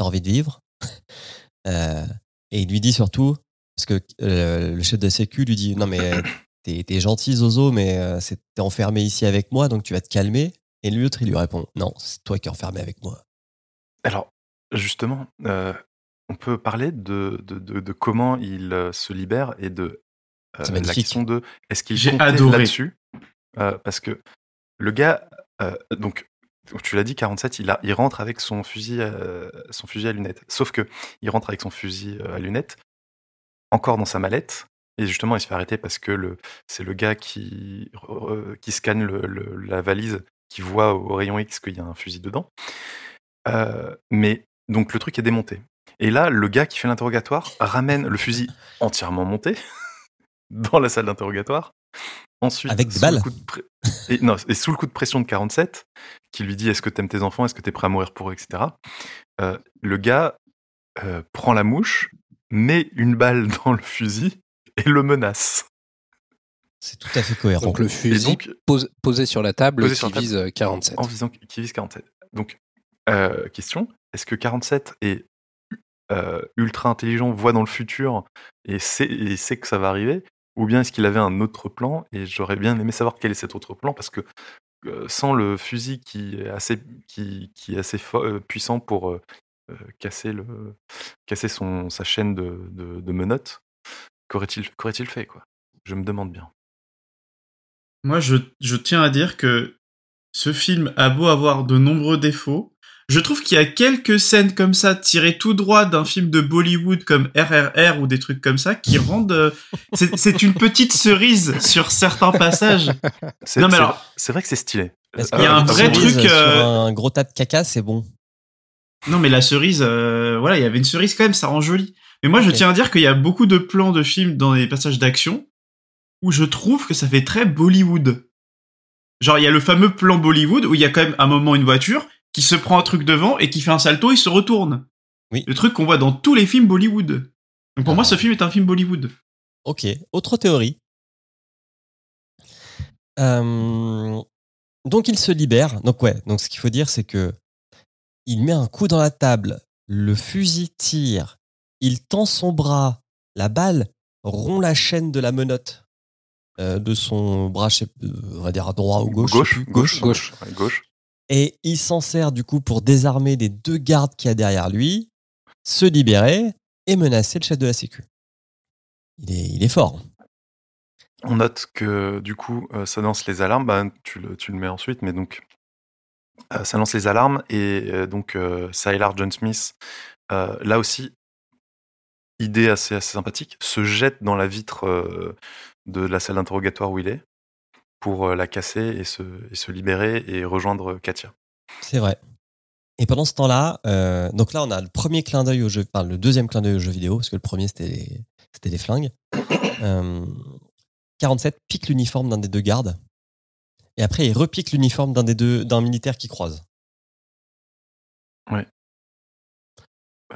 T'as envie de vivre Euh, Et il lui dit surtout, parce que euh, le chef de sécu lui dit Non, mais t'es t'es gentil, Zozo, mais euh, c'est- t'es enfermé ici avec moi, donc tu vas te calmer. Et l'autre, il lui répond Non, c'est toi qui es enfermé avec moi. Alors, justement, euh, on peut parler de, de, de- de comment il euh, se libère et de euh, la question de est-ce qu'il adoré. là-dessus? Euh, Parce que le gars, euh, donc tu l'as dit, 47, il, rentre avec son fusil, euh, son fusil à lunettes. Sauf que il rentre avec son fusil euh, à lunettes encore dans sa mallette. Et justement, il se fait arrêter parce que c'est le gars qui, scanne la valise, qui voit au rayon X qu'il y a un fusil dedans. Euh, mais donc le truc est démonté. Et là, le gars qui fait l'interrogatoire ramène le fusil entièrement monté [laughs] dans la salle d'interrogatoire. Ensuite, Avec des sous le balles. coup de pré- et, non, et sous le coup de pression de 47, qui lui dit Est-ce que t'aimes tes enfants Est-ce que t'es prêt à mourir pour eux etc. euh, le gars euh, prend la mouche, met une balle [laughs] dans le fusil et le menace. C'est tout à fait cohérent. Donc le Et fusil donc, pose- posé sur la table qui sur la table. vise euh, 47. en visant qui vise 47. Donc, euh, question est-ce que 47 est euh, ultra intelligent, voit dans le futur et sait, et sait que ça va arriver Ou bien est-ce qu'il avait un autre plan Et j'aurais bien aimé savoir quel est cet autre plan parce que euh, sans le fusil qui est assez, qui, qui est assez euh, puissant pour euh, casser, le, casser son, sa chaîne de, de, menottes, qu'aurait-il qu'aurait-il fait quoi? Je me demande bien. Moi, je, je tiens à dire que ce film a beau avoir de nombreux défauts, je trouve qu'il y a quelques scènes comme ça tirées tout droit d'un film de Bollywood comme RRR ou des trucs comme ça qui rendent. euh, c'est c'est une petite cerise sur certains passages. C'est Non, mais c'est- alors- c'est vrai que c'est stylé. Parce qu'il y a un vrai truc, Sur euh, un gros tas de caca, c'est bon. Non, mais la cerise, euh, voilà, il y avait une cerise quand même, ça rend joli. Mais moi, je tiens à dire qu'il y a beaucoup de plans de films dans les passages d'action où je trouve que ça fait très Bollywood. Genre, il y a le fameux plan Bollywood où il y a quand même un moment une voiture qui se prend un truc devant et qui fait un salto et se retourne. Oui. Le truc qu'on voit dans tous les films Bollywood. Donc pour Ah. moi, ce film est un film Bollywood. Ok, autre théorie. Euh, donc il se libère. Donc ouais, donc ce qu'il faut dire c'est que il met un coup dans la table, le fusil tire, il tend son bras, la balle rompt la chaîne de la menotte euh, de son bras, je sais- euh, on va dire à droite ou gauche, Gauche, gauche, Gauche. Gauche. Et il s'en sert du coup pour désarmer les deux gardes qu'il y a derrière lui, se libérer et menacer le chef de la sécu. Il est, fort. On note que du coup, euh, ça lance les alarmes. Bah, tu, le, mets ensuite, mais donc euh, ça lance les alarmes et euh, donc euh, John Smith, là aussi, idée assez, sympathique, se jette dans la vitre de la salle d'interrogatoire où il est pour euh, la casser et se, et se libérer et rejoindre Katia. C'est vrai. Et pendant ce temps-là, euh, donc là, on a le premier clin d'œil au jeu, enfin le deuxième clin d'œil au jeu vidéo, parce que le premier c'était les, c'était les flingues. [coughs] Euh, 47 pique l'uniforme d'un des deux gardes, et après il repique l'uniforme d'un des deux, d'un militaire qui croise.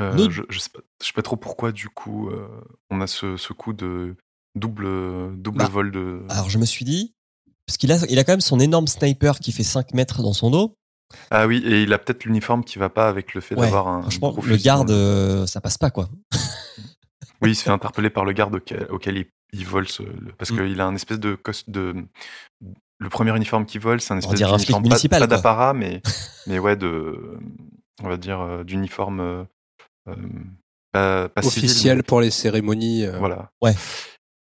Euh, Notre- je, je sais pas, je sais pas trop pourquoi du coup euh, on a ce, ce coup de double, double Bah, vol de. Alors je me suis dit, parce qu'il a, il a quand même son énorme sniper qui fait 5 mètres dans son dos. Ah oui, et il a peut-être l'uniforme qui va pas avec le fait Ouais, d'avoir un. franchement, gros le garde, euh, ça passe pas quoi. [laughs] Oui, il se fait interpeller par le garde auquel, auquel il, il vole ce- le- parce Mm. qu'il a un espèce de, le premier uniforme qu'il vole, c'est un espèce d'uniforme pas, municipal, pas quoi. d'apparat, mais [laughs] mais ouais de on va dire euh, d'uniforme euh, euh, pas, pas civil, Officiel mais- pour les cérémonies. euh, voilà. Ouais.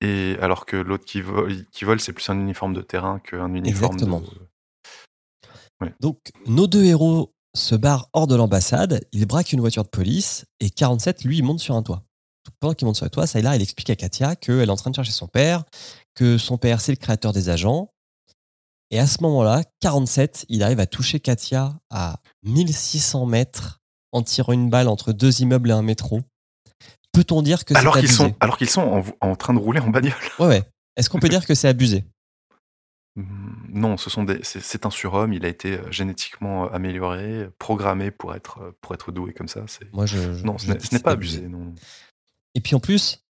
Et alors que l'autre qui vole, qui vole, c'est plus un uniforme de terrain qu'un uniforme Exactement. de. Donc nos deux héros se barrent hors de l'ambassade, ils braquent une voiture de police, et 47, lui, il monte sur un toit. Donc, pendant qu'il monte sur le toit, Sylar, il explique à Katia qu'elle est en train de chercher son père, que son père, c'est le créateur des agents. Et à ce moment-là, 47, il arrive à toucher Katia à 1600 mètres en tirant une balle entre deux immeubles et un métro. Peut-on dire que c'est Alors qu'ils abusé sont alors qu'ils sont en, en train de rouler en bagnole. Ouais, ouais. Est-ce qu'on peut dire que c'est abusé? Hum, [laughs] Non, ce sont des, c'est, un surhomme. Il a été euh, génétiquement euh, amélioré, programmé pour être, euh, pour être doué comme ça. C'est... Moi, je, je- Non, ce je n'est, ce pas abusé. Non. Et puis en plus,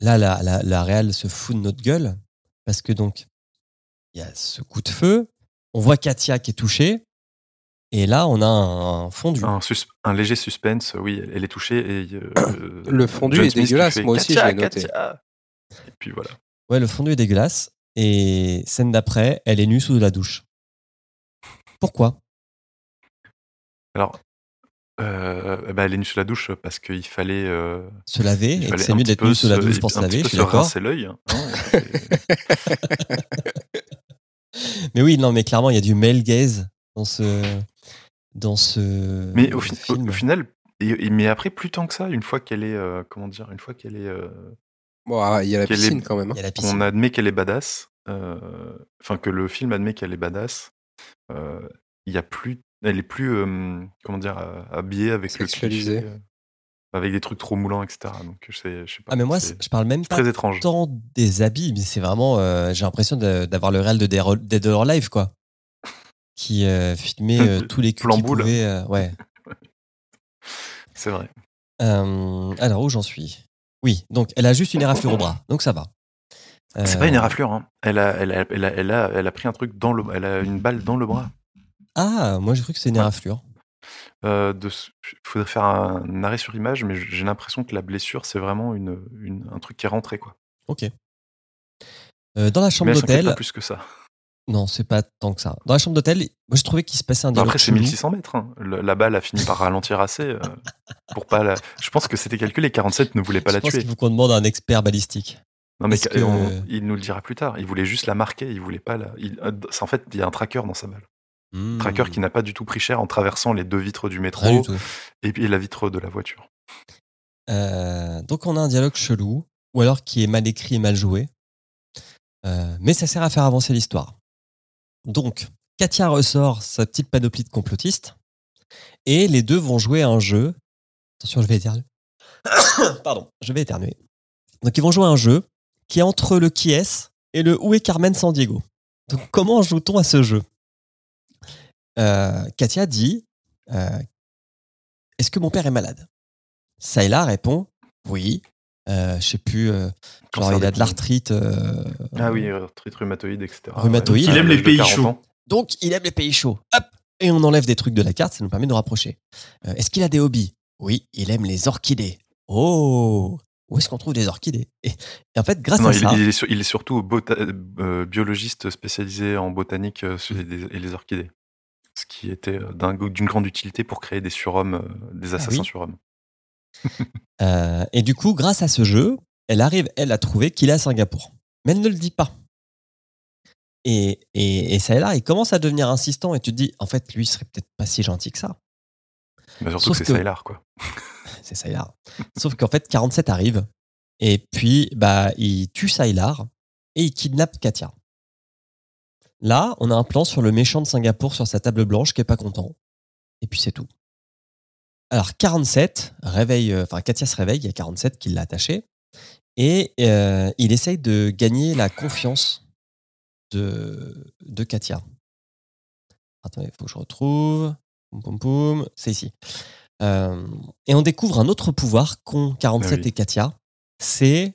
là, la, la, la Real se fout de notre gueule parce que donc, il y a ce coup de feu, on voit Katia qui est touchée, et là, on a un, fondu. Un, sus- un léger suspense. Oui, elle, est touchée et euh, [coughs] Le fondu John est Smith dégueulasse, fait, moi aussi, j'ai noté. Katia Et puis voilà. Ouais, le fondu est dégueulasse, et scène d'après, elle est nue sous de la douche. Pourquoi? Alors, euh, bah, elle est nue sous la douche parce qu'il fallait. euh, Se laver, il et c'est mieux d'être peu nu sous la douche pour un se petit laver, peu je suis se d'accord? rincer l'œil. hein, [laughs] Mais oui, non, mais clairement, il y a du male gaze dans ce. Dans ce Mais au, fi- au- film. au final, et- et- mais après, plus tant que ça, une fois qu'elle est, euh, comment dire, une fois qu'elle est, euh, Bon, ah, il y a la est- piscine quand même. hein. a la piscine. qu'on admet qu'elle est badass, euh, enfin que le film admet qu'elle est badass, euh, il y a plus, elle est plus, euh, comment dire, habillée avec le Sexualisée. cliché, avec des trucs trop moulants, etc. Donc je sais, je sais pas. Ah, mais moi, je parle même pas très étrange. tant des habits, mais c'est vraiment. euh, J'ai l'impression d'avoir le réel de Dead or- Dead or Alive, quoi. Qui euh, filmait euh, [laughs] tous les culs qu'il pouvait. euh, ouais. [laughs] C'est vrai. Alors, où j'en suis? Oui, donc elle a juste une éraflure au bras, donc ça va. C'est pas une éraflure, hein. Elle a, elle a, elle a, elle a, elle a pris un truc dans le, elle a une balle dans le bras. Ah, moi j'ai cru que c'était une éraflure. De, il faudrait faire un arrêt sur image, mais j'ai l'impression que la blessure, c'est vraiment une, une- un truc qui est rentré, quoi. Ok. Dans la chambre d'hôtel, pas plus que ça. Non, c'est pas tant que ça. Dans la chambre d'hôtel, moi je trouvais qu'il se passait un dialogue après, c'est chelou. 1600 mètres. hein. Le- la balle a fini par ralentir assez. euh, pour pas la... Je pense que c'était calculé. 47 ne voulait pas Je la pense tuer. qu'il faut qu'on demande à un expert balistique. Non, mais on- il nous le dira plus tard. Il voulait juste la marquer. Il voulait pas la. il- euh, En fait, il y a un tracker dans sa balle. Hmm. Tracker qui n'a pas du tout pris cher en traversant les deux vitres du métro et puis la vitre de la voiture. Euh, donc on a un dialogue chelou, ou alors qui est mal écrit et mal joué. Euh, mais ça sert à faire avancer l'histoire. Donc, Katia ressort sa petite panoplie de complotistes, et les deux vont jouer un jeu. Attention, je vais éternuer. [coughs] Pardon, je vais éternuer. Donc ils vont jouer à un jeu qui est entre le qui est et le où est Carmen San Diego. Donc comment joue-t-on à ce jeu? Euh, Katia dit euh, Est-ce que mon père est malade? Sayla répond Oui. Euh, je sais plus. euh, genre, il a de l'arthrite. euh, Ah oui, arthrite rhumatoïde, etc. Rhumatoïde. Ouais. Il aime les pays 40 chauds. ans. Donc, il aime les pays chauds. Hop Et on enlève des trucs de la carte, ça nous permet de nous rapprocher. Euh, est-ce qu'il a des hobbies? Oui, il aime les orchidées. Oh Où est-ce qu'on trouve des orchidées? Et, et en fait, grâce Non, à il, ça. il est, sur- il est surtout bota- euh, biologiste spécialisé en botanique euh, et les orchidées. Ce qui était euh, d'un- d'une grande utilité pour créer des surhommes, euh, des assassins Ah oui. surhommes. [laughs] Euh, et du coup, grâce à ce jeu, elle arrive, elle, à trouver qu'il est à Singapour. Mais elle ne le dit pas. Et, et, et ça là, il commence à devenir insistant et tu te dis, en fait, lui, il serait peut-être pas si gentil que ça. Mais surtout Sauf que c'est que- quoi. [laughs] C'est Saylar. Sauf qu'en fait, 47 arrive et puis bah, il tue Saylar et il kidnappe Katia. Là, on a un plan sur le méchant de Singapour sur sa table blanche qui est pas content. Et puis c'est tout. Alors 47 réveille, euh, enfin Katia se réveille, il y a 47 qui l'a attaché et euh, il essaye de gagner la confiance de, de Katia. Attendez, il faut que je retrouve. C'est ici. Euh, et on découvre un autre pouvoir qu'ont 47 Ah oui. et Katia. C'est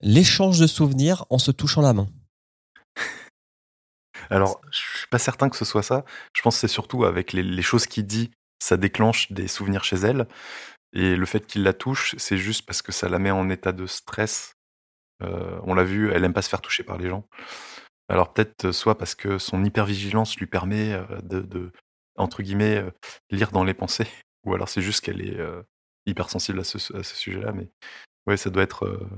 l'échange de souvenirs en se touchant la main. Alors, je suis pas certain que ce soit ça. Je pense que c'est surtout avec les, les choses qu'il dit, ça déclenche des souvenirs chez elle. Et le fait qu'il la touche, c'est juste parce que ça la met en état de stress. Euh, on l'a vu, elle aime pas se faire toucher par les gens. Alors peut-être euh, soit parce que son hypervigilance lui permet euh, de, de, entre guillemets, euh, lire dans les pensées, [laughs] ou alors c'est juste qu'elle est euh, hypersensible à ce, à ce sujet-là. Mais ouais, ça doit être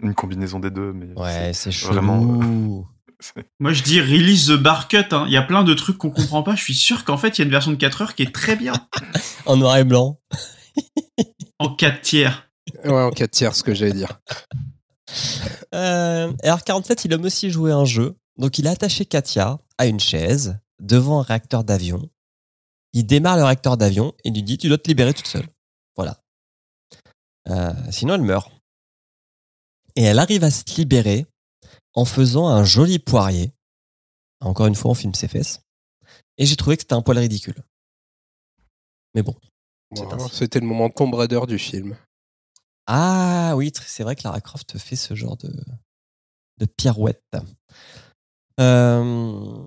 une combinaison des deux. Mais Ouais, c'est vraiment, [laughs] Moi, je dis release the bar cut. hein. Il y a plein de trucs qu'on comprend pas. Je suis sûr qu'en fait, il y a une version de 4 heures qui est très bien. [laughs] En noir et blanc. [laughs] En 4 tiers. Ouais, en 4 tiers, ce que j'allais dire. Euh, alors 47, il aime aussi jouer un jeu. Donc il a attaché Katia à une chaise devant un réacteur d'avion. Il démarre le réacteur d'avion et lui dit Tu dois te libérer toute seule. Voilà. Euh, sinon, elle meurt. Et elle arrive à se libérer en faisant un joli poirier Encore une fois, on filme ses fesses. Et j'ai trouvé que c'était un poil ridicule. Mais bon. C'était le moment Tomb Raider du film. Ah oui, c'est vrai que Lara Croft fait ce genre de, de pirouette. Euh,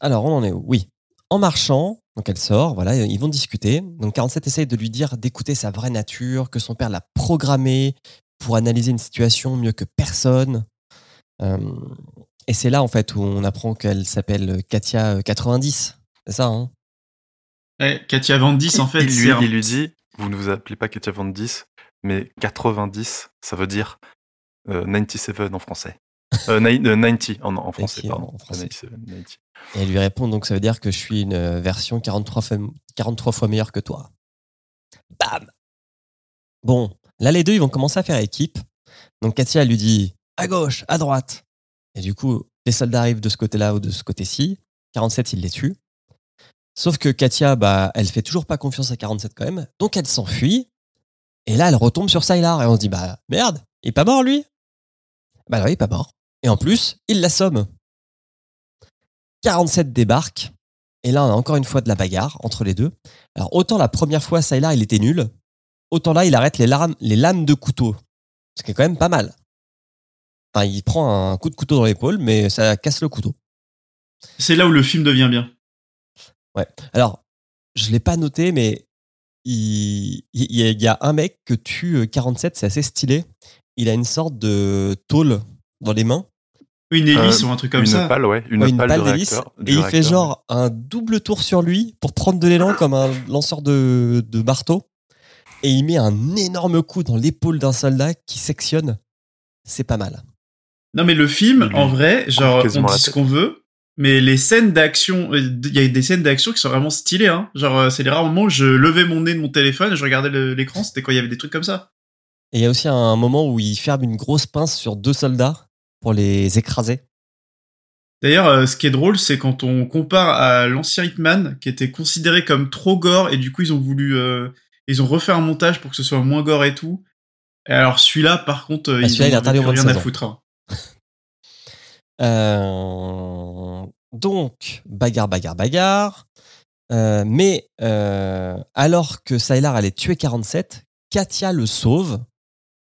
alors, on en est où? Oui. En marchant, donc elle sort, voilà, ils vont discuter. Donc 47 essaye de lui dire d'écouter sa vraie nature, que son père l'a programmé pour analyser une situation mieux que personne. Euh, et c'est là, en fait, où on apprend qu'elle s'appelle Katia euh, 90. C'est ça, hein? Ouais, Katia Van 10, en fait, il, lui, un- il lui dit Vous ne vous appelez pas Katia Van 10, mais 90, ça veut dire euh, 97 en français. [laughs] Euh, nine- euh, 90 en, en français, 90 pardon. en français. 97, 90. Et elle lui répond donc ça veut dire que je suis une euh, version 43 fois, 43 fois meilleure que toi. Bam Bon, là les deux ils vont commencer à faire équipe. Donc Katia elle lui dit à gauche, à droite. Et du coup, les soldats arrivent de ce côté-là ou de ce côté-ci. 47 il les tue. Sauf que Katia, bah, elle fait toujours pas confiance à 47 quand même. Donc elle s'enfuit. Et là elle retombe sur Sylar et on se dit bah merde, il est pas mort lui Bah non, il est pas mort. Et en plus, il l'assomme. 47 débarque. Et là, on a encore une fois de la bagarre entre les deux. Alors, autant la première fois, Sylar, il était nul. Autant là, il arrête les, lames- les lames de couteau. Ce qui est quand même pas mal. Enfin, il prend un coup de couteau dans l'épaule, mais ça casse le couteau. c'est là où le film devient bien. Alors, je l'ai pas noté, mais il, il y, a- un mec que tue euh, 47, c'est assez stylé. Il a une sorte de tôle dans les mains. Une hélice Euh, ou un truc comme une ça. pale, ouais. Une, Ouais, une pale, balle de d'hélice, réacteur. et il fait genre un double tour sur lui pour prendre de l'élan comme un lanceur de, de marteau. Et il met un énorme coup dans l'épaule d'un soldat qui sectionne. C'est pas mal. Non, mais le film, en vrai, genre, on dit ce qu'on veut, mais les scènes d'action, euh, il y a des scènes d'action qui sont vraiment stylées, hein. Genre, euh, c'est les rares moments où je levais mon nez de mon téléphone, je regardais l'écran, c'était quand il y avait des trucs comme ça. Et il y a aussi un moment où il ferme une grosse pince sur deux soldats pour les écraser. D'ailleurs, euh, ce qui est drôle, c'est quand on compare à l'ancien Hitman, qui était considéré comme trop gore, et du coup, ils ont voulu, euh, ils ont refait un montage pour que ce soit moins gore et tout. Et alors, celui-là, par contre, Ah, ils celui-là, il est interdit au moins de rien 16 à ans. foutre. hein. [laughs] Euh, donc, bagarre, bagarre, bagarre. Euh, mais euh, alors que Sylar allait tuer 47, Katia le sauve.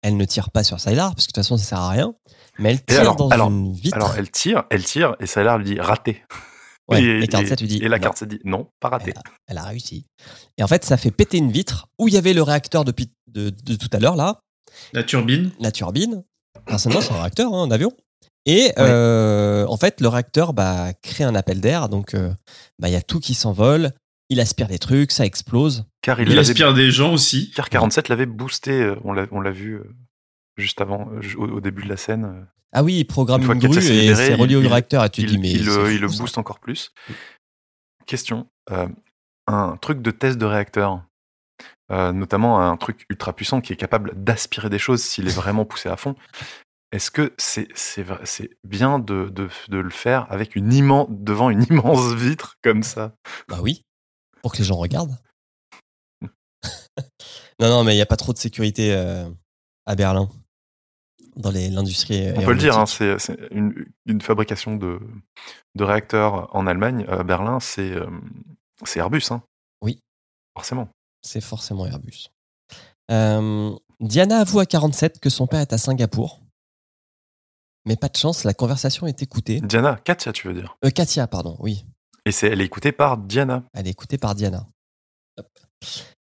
Elle ne tire pas sur Sylar, parce que de toute façon, ça sert à rien. Mais elle tire alors- dans alors- une vitre. Alors, elle tire, elle tire, et Sailor lui dit raté. Ouais, et, et 47 lui dit. Et la non, carte s'est dit non, pas raté. Elle a réussi. Et en fait, ça fait péter une vitre où il y avait le réacteur depuis de, de tout à l'heure, là, La turbine. la turbine. Personnellement, c'est un réacteur, hein, un avion. Et euh, en fait, le réacteur bah, crée un appel d'air, donc euh, bah, il y a tout qui s'envole. Il aspire des trucs, ça explose. Car il, aspire des gens aussi. Car 47 l'avait boosté, euh, on l'a vu juste avant, au, au début de la scène. Ah oui, il programme Une une grue et c'est relié il- au réacteur. Et tu te dis, mais. il, le booste encore plus. Question euh, un truc de test de réacteur, euh, notamment un truc ultra puissant qui est capable d'aspirer des choses s'il est vraiment poussé à fond. Est-ce que c'est c'est vrai- c'est bien de, de, de le faire avec une immense devant une [laughs] immense vitre comme ça? Bah oui, pour que les gens regardent. [laughs] non, non, mais il n'y a pas trop de sécurité euh, à Berlin, dans les- l'industrie. On peut le dire, hein, c'est c'est une, une fabrication de, de réacteurs en Allemagne, à Berlin, c'est euh, c'est Airbus. Hein. Oui. Forcément. C'est forcément Airbus. Euh, Diana avoue à 47 que son père est à Singapour. Mais pas de chance, la conversation est écoutée. Diana, Katia, tu veux dire? Euh, Katia, pardon, oui. Et c'est elle est écoutée par Diana. Elle est écoutée par Diana.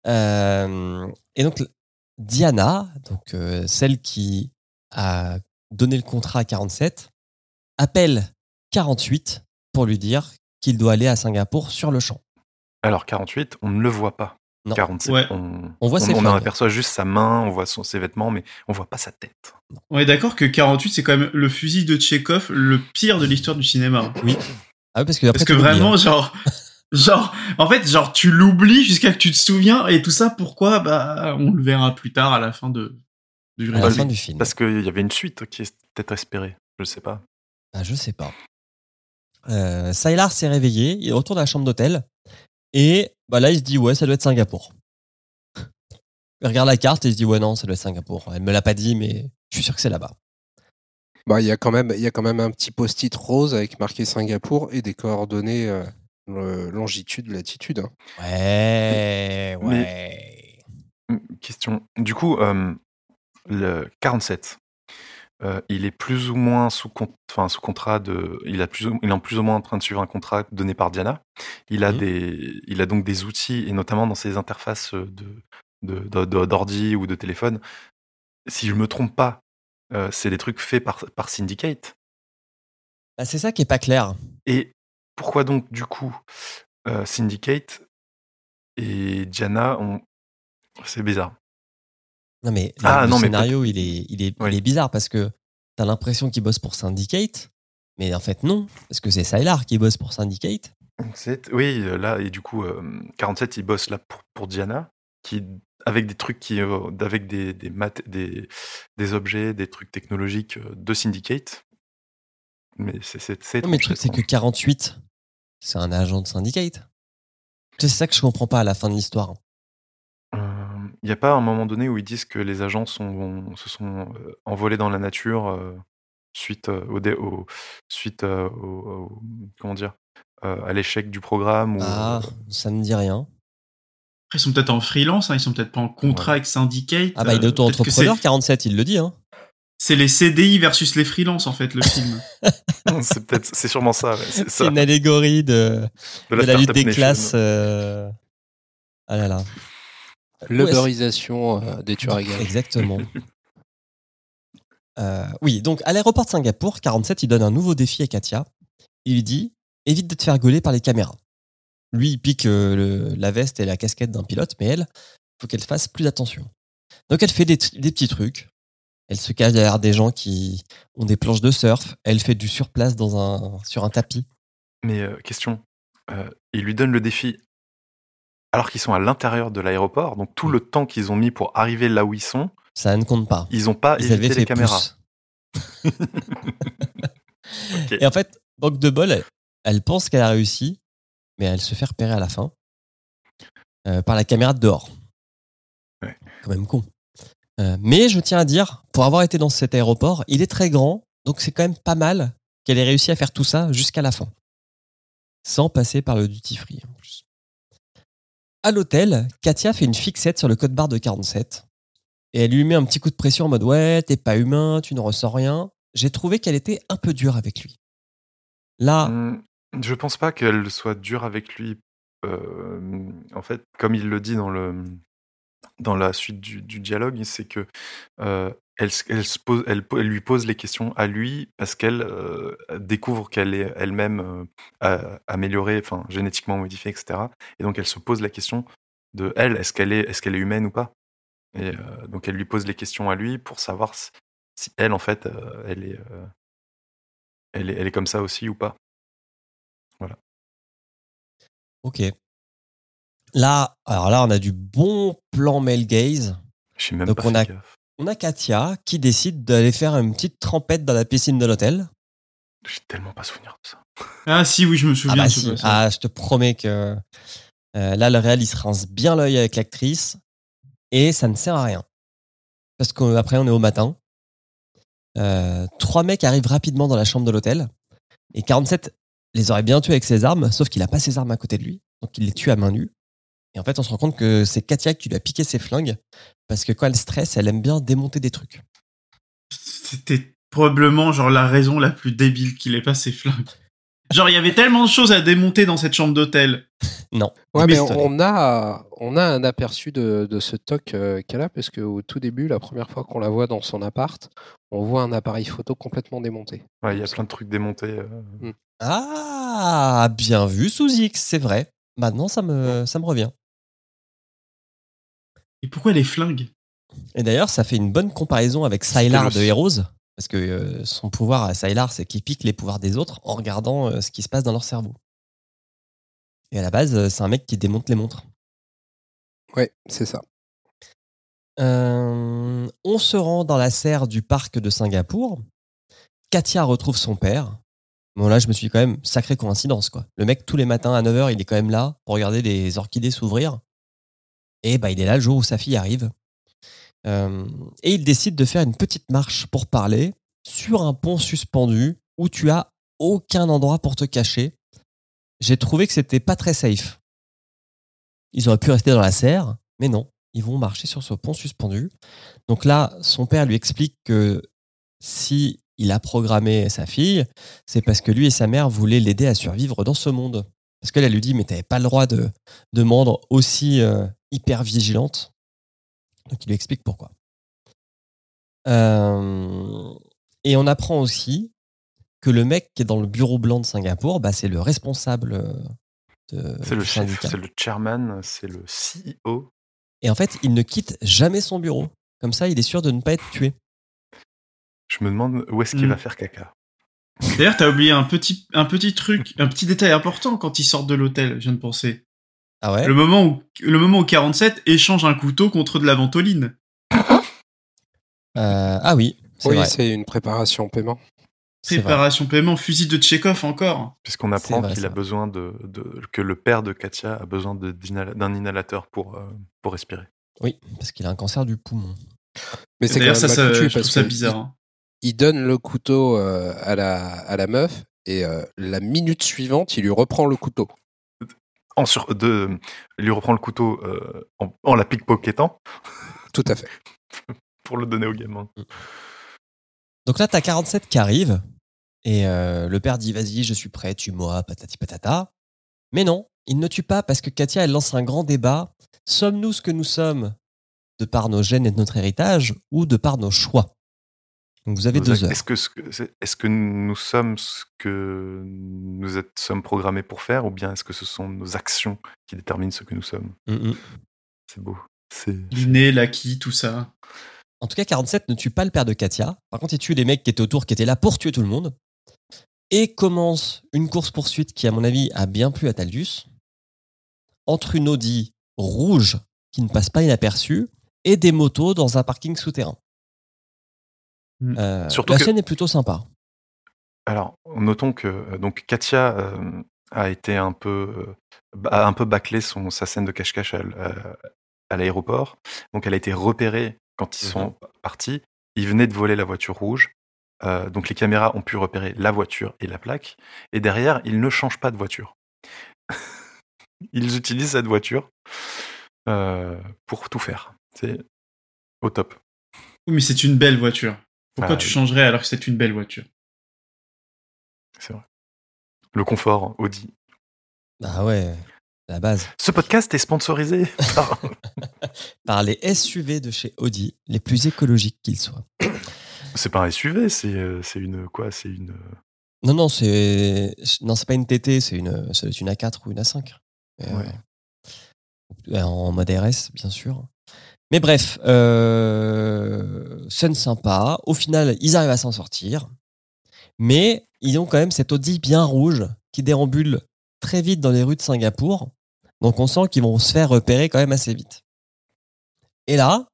Euh, et donc, Diana, donc, celle qui a donné le contrat à 47, appelle 48 pour lui dire qu'il doit aller à Singapour sur le champ. Alors 48, on ne le voit pas. Non. 47, Ouais. on, On voit ses on aperçoit juste sa main, on voit son, ses vêtements, mais on voit pas sa tête. On est d'accord que 48, c'est quand même le fusil de Tchekhov, le pire de l'histoire du cinéma. Oui. Ah oui, parce que, après, Parce que vraiment, hein. genre, [laughs] genre, en fait, genre, tu l'oublies jusqu'à que tu te souviens, et tout ça, pourquoi? Bah, on le verra plus tard à la fin de, du à la fin du film. Parce qu'il y avait une suite qui est peut-être espérée. Je sais pas. Ah, je sais pas. Euh, Sylar s'est réveillé, il retourne à la chambre d'hôtel et bah là il se dit ouais ça doit être Singapour. Il regarde la carte et il se dit ouais non ça doit être Singapour. Elle me l'a pas dit mais je suis sûr que c'est là-bas. Bah, il y a quand même, il y a quand même un petit post-it rose avec marqué Singapour et des coordonnées euh, euh, longitude, latitude. hein. Ouais, ouais. Mm, Question. Du coup, euh, le 47, euh, il est plus ou moins sous, con- enfin, sous contrat de. Il, a plus ou- il est en plus ou moins en train de suivre un contrat donné par Diana. Il a, des, il a donc des outils, et notamment dans ses interfaces de, de, d'ordi ou de téléphone. Si je me trompe pas, euh, c'est des trucs faits par, par Syndicate. Bah, c'est ça qui est pas clair. Et pourquoi donc, du coup, euh, Syndicate et Diana ont. C'est bizarre. Non mais, Ah, le non, mais scénario il est, il est, il est bizarre parce que t'as l'impression qu'il bosse pour Syndicate, mais en fait non, parce que c'est Sylar qui bosse pour Syndicate. Oui, euh, là, et du coup, euh, 47, il bosse là pour, pour Diana, qui, avec des trucs qui, euh, avec des, des, mat- des, des objets, des trucs technologiques euh, de Syndicate. Mais c'est mais le truc c'est que étrange. 48, c'est un agent de Syndicate. C'est ça que je comprends pas à la fin de l'histoire. Il n'y a pas un moment donné où ils disent que les agents sont, se sont euh, envolés dans la nature euh, suite, euh, au, dé- au- suite au, au- comment dire, euh, à l'échec du programme ou, Ah, ça me dit rien. Après, ils sont peut-être en freelance, hein, ils sont peut-être pas en contrat Ouais. avec Syndicate. Ah bah il est auto-entrepreneur, c'est- 47, il le dit. Hein. C'est les CDI versus les freelances, en fait, le film. [laughs] [laughs] c'est peut-être, c'est sûrement ça. ouais, c'est C'est ça. une allégorie de, De de la lutte des Nation. classes. euh, Ah là là. L'uberisation euh, des tueurs à gages. Exactement. [laughs] Euh, oui, donc à l'aéroport de Singapour, 47, il donne un nouveau défi à Katia. Il lui dit évite de te faire gueuler par les caméras. Lui, il pique euh, le- la veste et la casquette d'un pilote, mais elle, faut qu'elle fasse plus attention. Donc elle fait des, petits trucs. Elle se cache derrière des gens qui ont des planches de surf. Elle fait du surplace dans un, sur un tapis. Mais euh, question, euh, il lui donne le défi alors qu'ils sont à l'intérieur de l'aéroport, donc tout le temps qu'ils ont mis pour arriver là où ils sont, Ça ne compte pas. ils n'ont pas Ils évité les caméras. [laughs] Et en fait, Banque de bol, elle, elle pense qu'elle a réussi, mais elle se fait repérer à la fin euh, par la caméra de dehors. Ouais. Quand même con. Euh, mais je tiens à dire, pour avoir été dans cet aéroport, il est très grand, donc c'est quand même pas mal qu'elle ait réussi à faire tout ça jusqu'à la fin. Sans passer par le duty free. À l'hôtel, Katia fait une fixette sur le code barre de 47. Et elle lui met un petit coup de pression en mode Ouais, t'es pas humain, tu ne ressens rien. J'ai trouvé qu'elle était un peu dure avec lui. Là, Hum, Je pense pas qu'elle soit dure avec lui. Euh, en fait, comme il le dit dans la suite du, du dialogue, c'est que euh, elle, elle, se pose, elle, po- elle lui pose les questions à lui parce qu'elle euh, découvre qu'elle est elle-même euh, améliorée, enfin génétiquement modifiée, etc. Et donc elle se pose la question de elle, est-ce qu'elle est, est-ce qu'elle est humaine ou pas? Et euh, donc elle lui pose les questions à lui pour savoir si, si elle, en fait, elle est, elle est, elle est comme ça aussi ou pas. ok. Là, alors là, on a du bon plan male gaze. Je sais même Donc pas on a- gaffe. On a Katia qui décide d'aller faire une petite trempette dans la piscine de l'hôtel. J'ai tellement pas souvenir de ça. Ah si, oui, je me Ah souviens bah si. passage. Ah, je te promets que euh, là, le réal, il se rince bien l'œil avec l'actrice et ça ne sert à rien. Parce qu'après, on est au matin. Euh, trois mecs arrivent rapidement dans la chambre de l'hôtel et 47 les aurait bien tués avec ses armes, sauf qu'il a pas ses armes à côté de lui, donc il les tue à main nue. Et en fait, on se rend compte que c'est Katia qui lui a piqué ses flingues parce que quand elle stresse, elle aime bien démonter des trucs. C'était probablement genre la raison la plus débile qu'il ait pas ses flingues. Genre, il y avait tellement de choses à démonter dans cette chambre d'hôtel. Non. Ouais, mais on a, on a un aperçu de, de ce toc euh, qu'elle a, parce qu'au tout début, la première fois qu'on la voit dans son appart, on voit un appareil photo complètement démonté. Ouais, il y a plein de trucs démontés. euh. Ah, bien vu sous X, c'est vrai. Maintenant, ça me, ça me revient. Et pourquoi les flingues Et d'ailleurs, ça fait une bonne comparaison avec Sylar de Heroes. Parce que euh, son pouvoir à Sylar, c'est qu'il pique les pouvoirs des autres en regardant euh, ce qui se passe dans leur cerveau. Et à la base, euh, c'est un mec qui démonte les montres. Ouais, c'est ça. Euh, on se rend dans la serre du parc de Singapour. Katia retrouve son père. Bon, là, je me suis dit quand même, sacrée coïncidence, quoi. Le mec, tous les matins à 9h, il est quand même là pour regarder les orchidées s'ouvrir. Et bah, il est là le jour où sa fille arrive. Euh, et il décide de faire une petite marche pour parler. sur un pont suspendu où tu as aucun endroit pour te cacher. J'ai trouvé que c'était pas très safe. Ils auraient pu rester dans la serre, mais non, ils vont marcher sur ce pont suspendu. Donc là, son père lui explique que si il a programmé sa fille, c'est parce que lui et sa mère voulaient l'aider à survivre dans ce monde. Parce qu'elle elle lui dit, mais t'avais pas le droit de, de me rendre aussi euh, hyper vigilante. Donc il lui explique pourquoi. Euh, et on apprend aussi que le mec qui est dans le bureau blanc de Singapour, bah, c'est le responsable euh, de, C'est le chef, syndicat. c'est le chairman, c'est le CEO. Et en fait, il ne quitte jamais son bureau. Comme ça, il est sûr de ne pas être tué. Je me demande où est-ce qu'il Mm. va faire caca. D'ailleurs, t'as oublié un petit, un petit truc, un petit détail important quand ils sortent de l'hôtel, je viens de penser. Ah ouais Le moment où, le moment où 47 échange un couteau contre de la ventoline. Euh, Ah oui, c'est Oui, c'est une préparation paiement. Préparation paiement, fusil de Tchekhov encore. Puisqu'on apprend qu'il a besoin de, de- que le père de Katia a besoin d'un inhalateur pour, euh, pour respirer. Oui, parce qu'il a un cancer du poumon. Mais c'est quand ça, ça, je trouve ça bizarre. hein. il, il donne le couteau euh, à, la, à la meuf et euh, la minute suivante, il lui reprend le couteau. En sur, de, lui reprend le couteau euh, en, en la pickpocketant Tout à fait. [laughs] pour le donner au gamin. Donc là, t'as 47 qui arrive. Et euh, le père dit Vas-y, je suis prêt, tue-moi, patati patata. Mais non, il ne tue pas parce que Katia, elle lance un grand débat. Sommes-nous ce que nous sommes de par nos gènes et de notre héritage ou de par nos choix? Donc vous avez Nous- deux heures. Est-ce que, nous sommes ce que nous êtes, sommes programmés pour faire ou bien est-ce que ce sont nos actions qui déterminent ce que nous sommes? Mm, mm. C'est beau. C'est L'inné, l'acquis, tout ça. En tout cas, 47 ne tue pas le père de Katia. Par contre, il tue les mecs qui étaient autour, qui étaient là pour tuer tout le monde. Et commence une course-poursuite qui, à mon avis, a bien plu à Taldus. Entre une Audi rouge qui ne passe pas inaperçue et des motos dans un parking souterrain. Mm. Euh, Surtout la que- scène est plutôt sympa. Alors, notons que euh, donc Katia euh, a été un peu a un peu bâclé son sa scène de cache-cache à, l'aéroport. Donc, elle a été repérée quand ils sont partis. Ils venaient de voler la voiture rouge. Euh, donc, les caméras ont pu repérer la voiture et la plaque. Et derrière, ils ne changent pas de voiture. [laughs] ils utilisent cette voiture euh, pour tout faire. C'est au top. Oui, mais c'est une belle voiture. Pourquoi Ah, tu oui. changerais alors que c'est une belle voiture? C'est vrai. Le confort, Audi. Ah ouais, la base. Ce podcast est sponsorisé [laughs] par Par les SUV de chez Audi, les plus écologiques qu'ils soient. C'est pas un SUV, c'est euh, c'est une quoi C'est une. euh, Non, non, c'est non, c'est pas une TT, c'est une, c'est une A4 ou une A5. Euh, Ouais. euh, En mode RS, bien sûr. Mais bref, euh, scène sympa. Au final, ils arrivent à s'en sortir. Mais ils ont quand même cette Audi bien rouge qui déambule très vite dans les rues de Singapour. Donc on sent qu'ils vont se faire repérer quand même assez vite. Et là,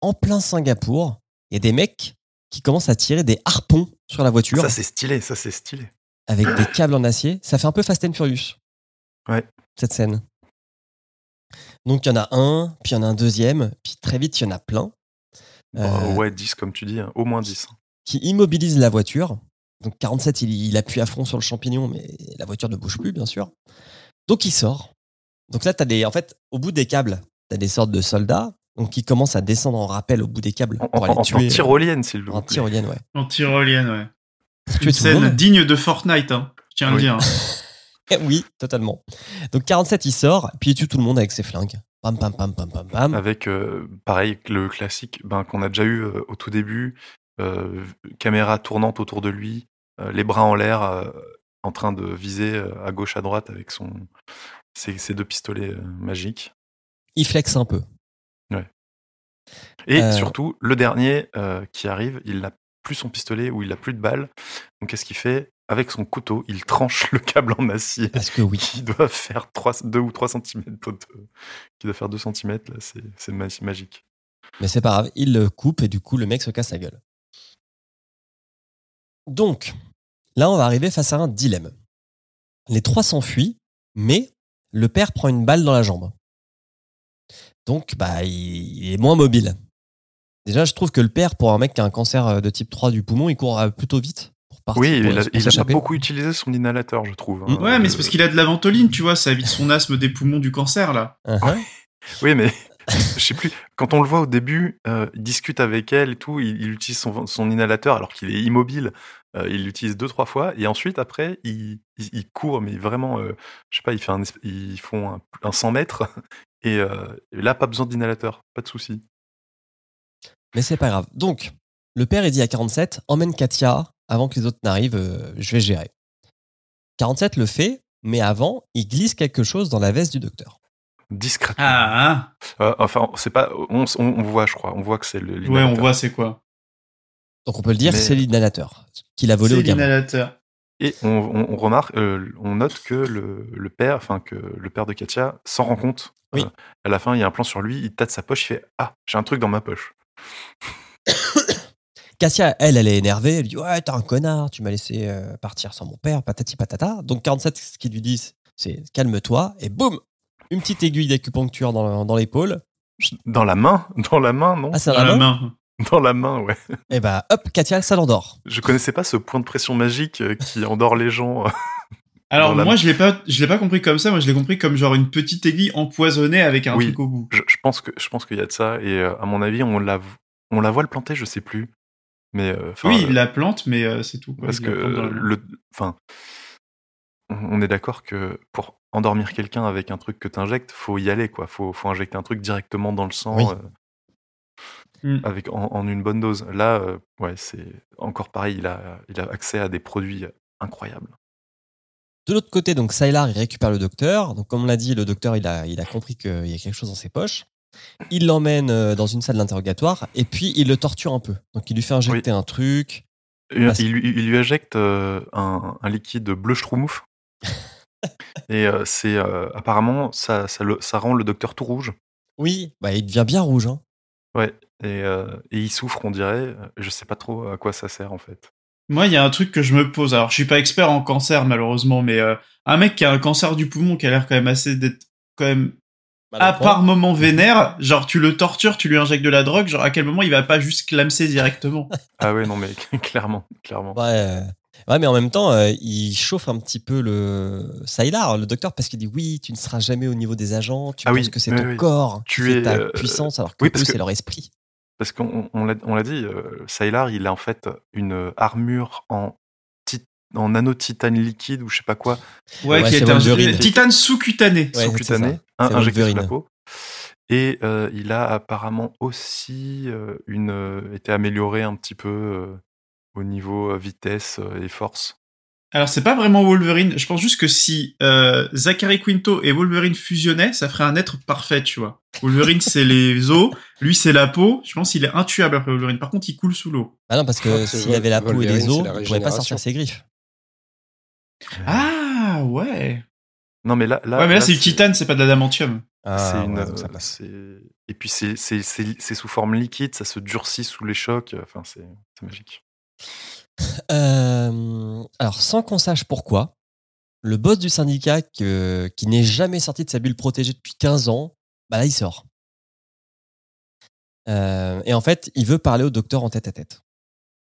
en plein Singapour, il y a des mecs qui commencent à tirer des harpons sur la voiture Ça c'est stylé, ça c'est stylé. avec des câbles en acier. Ça fait un peu Fast and Furious. Ouais. Cette scène. Donc il y en a un, puis il y en a un deuxième, puis très vite il y en a plein Euh, ouais, 10 comme tu dis, hein, au moins 10. qui immobilisent la voiture. Donc 47, il, il appuie à fond sur le champignon, mais la voiture ne bouge plus, bien sûr. Donc il sort. Donc là, t'as des, en fait, au bout des câbles, tu as des sortes de soldats donc qui commencent à descendre en rappel au bout des câbles En, pour aller en- en tuer. tyrolienne, s'il vous en plaît. tyrolienne, ouais. En tyrolienne, ouais. Tuer Une scène digne de Fortnite, hein. Je tiens à le dire. hein. [laughs] [laughs] Oui, totalement. Donc 47, il sort, puis il tue tout le monde avec ses flingues. Pam, pam, pam, pam, pam, pam. Avec, euh, pareil, le classique ben, qu'on a déjà eu euh, au tout début, euh, caméra tournante autour de lui, les bras en l'air, en train de viser à gauche, à droite avec son, ses, ses deux pistolets magiques. Il flexe un peu. Et Euh. surtout, le dernier qui arrive, il n'a plus son pistolet ou il n'a plus de balles. Donc qu'est-ce qu'il fait? Avec son couteau, il tranche le câble en acier Parce que oui. qui doit faire 2 ou 3 cm. qui doit faire 2 cm, là, c'est c'est ma- magique. Mais c'est pas grave, il le coupe et du coup, le mec se casse la gueule. Donc, là, on va arriver face à un dilemme. Les trois s'enfuient, mais le père prend une balle dans la jambe. Donc, bah, il est moins mobile. Déjà, je trouve que le père, pour un mec qui a un cancer euh, de type 3 du poumon, il court plutôt vite Oui, pour- il a, il a pas beaucoup utilisé son inhalateur, je trouve. hein. Ouais, mais Euh, c'est parce qu'il a de la ventoline, tu vois, ça évite son asthme des poumons du cancer, là. Uh-huh. Oui, mais [laughs] je sais plus. Quand on le voit au début, euh, il discute avec elle et tout. Il, il utilise son, son inhalateur alors qu'il est immobile. Euh, il l'utilise deux trois fois et ensuite après il, il, il court, mais vraiment, euh, je sais pas, il fait un, ils font un, un 100 mètres [laughs] et, euh, et là pas besoin d'inhalateur, pas de souci. Mais c'est pas grave. Donc, le père, il dit à 47, emmène Katia avant que les autres n'arrivent, euh, je vais gérer. 47 le fait, mais avant, il glisse quelque chose dans la veste du docteur. Discrètement. Ah, Euh, enfin, c'est pas, on, on, on voit, je crois, on voit que c'est le. ah. ouais, on voit c'est quoi. Donc on peut le dire, Mais- c'est l'inhalateur qu'il a volé au gamin. l'inhalateur. Et on, on- on remarque, euh, on note que le, le père, enfin que le père de Katia s'en rend compte. Oui. Euh, à la fin, il y a un plan sur lui, il tâte sa poche, il fait ah, j'ai un truc dans ma poche. [coughs] Cassia, elle, elle est énervée. Elle dit Ouais, t'es un connard, tu m'as laissé euh, partir sans mon père, patati patata. Donc 47, ce qu'il lui dit, c'est calme-toi. Et boum Une petite aiguille d'acupuncture dans, dans l'épaule. Dans la main, [laughs] dans la main, non? Ah, Dans la main main. Dans la main, ouais. Et bah, hop, Katia, ça l'endort. Je connaissais pas ce point de pression magique euh, qui endort les gens. [laughs] Alors Dans la moi je l'ai pas, je l'ai pas compris comme ça. Moi je l'ai compris comme genre une petite aiguille empoisonnée avec un Oui. truc au bout. Je, je pense que je pense qu'il y a de ça et euh, à mon avis, on la on la voit le planter, je sais plus. Mais euh, oui, euh, il la plante, mais euh, c'est tout. quoi. parce Il que le, enfin, on on est d'accord que pour endormir quelqu'un avec un truc que t'injectes, faut y aller quoi. Faut faut injecter un truc directement dans le sang. Oui. euh, Mm. Avec en, en une bonne dose. Là, euh, ouais, c'est encore pareil. Il a, il a accès à des produits incroyables. De l'autre côté, donc Sylar, il récupère le docteur. Donc, comme on l'a dit, le docteur, il a, il a compris qu'il y a quelque chose dans ses poches. Il l'emmène euh, dans une salle d'interrogatoire et puis il le torture un peu. Donc, il lui fait injecter un truc. Il, lui- il lui injecte euh, un, un liquide bleu schtroumpf. [laughs] et euh, c'est euh, apparemment ça, ça, le- ça rend le docteur tout rouge. Oui, bah, il devient bien rouge. Hein. Ouais. Et, euh, et il souffre, on dirait. Je sais pas trop à quoi ça sert en fait. Moi, il y a un truc que je me pose. Alors, je suis pas expert en cancer, malheureusement, mais euh, un mec qui a un cancer du poumon qui a l'air quand même assez d'être quand même à part moment vénère, genre tu le tortures, tu lui injectes de la drogue, genre à quel moment il va pas juste clamser directement? [laughs] Ah ouais, non mais [laughs] clairement, clairement. Ouais, euh, ouais, mais en même temps, euh, il chauffe un petit peu le Sylar, le docteur, parce qu'il dit oui, tu ne seras jamais au niveau des agents. Tu Ah penses oui, que c'est ton oui. corps, Tu es, ta euh, puissance, alors que oui, c'est leur esprit. Parce qu'on on l'a dit, euh, Sylar, il a en fait une armure en, en nanotitane liquide ou je sais pas quoi, Ouais, Ouais, qui c'est est un titane sous-cutané. Ouais, sous-cutané, hein, injecté sous la peau. Et euh, il a apparemment aussi euh, une, euh, été amélioré un petit peu euh, au niveau vitesse euh, et force. Alors c'est pas vraiment Wolverine, je pense juste que si euh, Zachary Quinto et Wolverine fusionnaient, ça ferait un être parfait, tu vois. Wolverine c'est les os, lui c'est la peau, je pense qu'il est intuable après Wolverine. Par contre, il coule sous l'eau. Ah non, parce que s'il avait la peau et les os, il pourrait pas sortir ses griffes. Ah ouais. Non mais là, là, ouais, mais là, là, c'est du titane, c'est pas de l'adamantium. c'est Ah, une, ouais, euh, et puis c'est c'est- c'est- c'est sous forme liquide, ça se durcit sous les chocs. Enfin, c'est c'est magique. Euh, alors, sans qu'on sache pourquoi, le boss du syndicat que- qui n'est jamais sorti de sa bulle protégée depuis 15 ans, bah là, il sort. Euh, et en fait, il veut parler au docteur en tête à tête.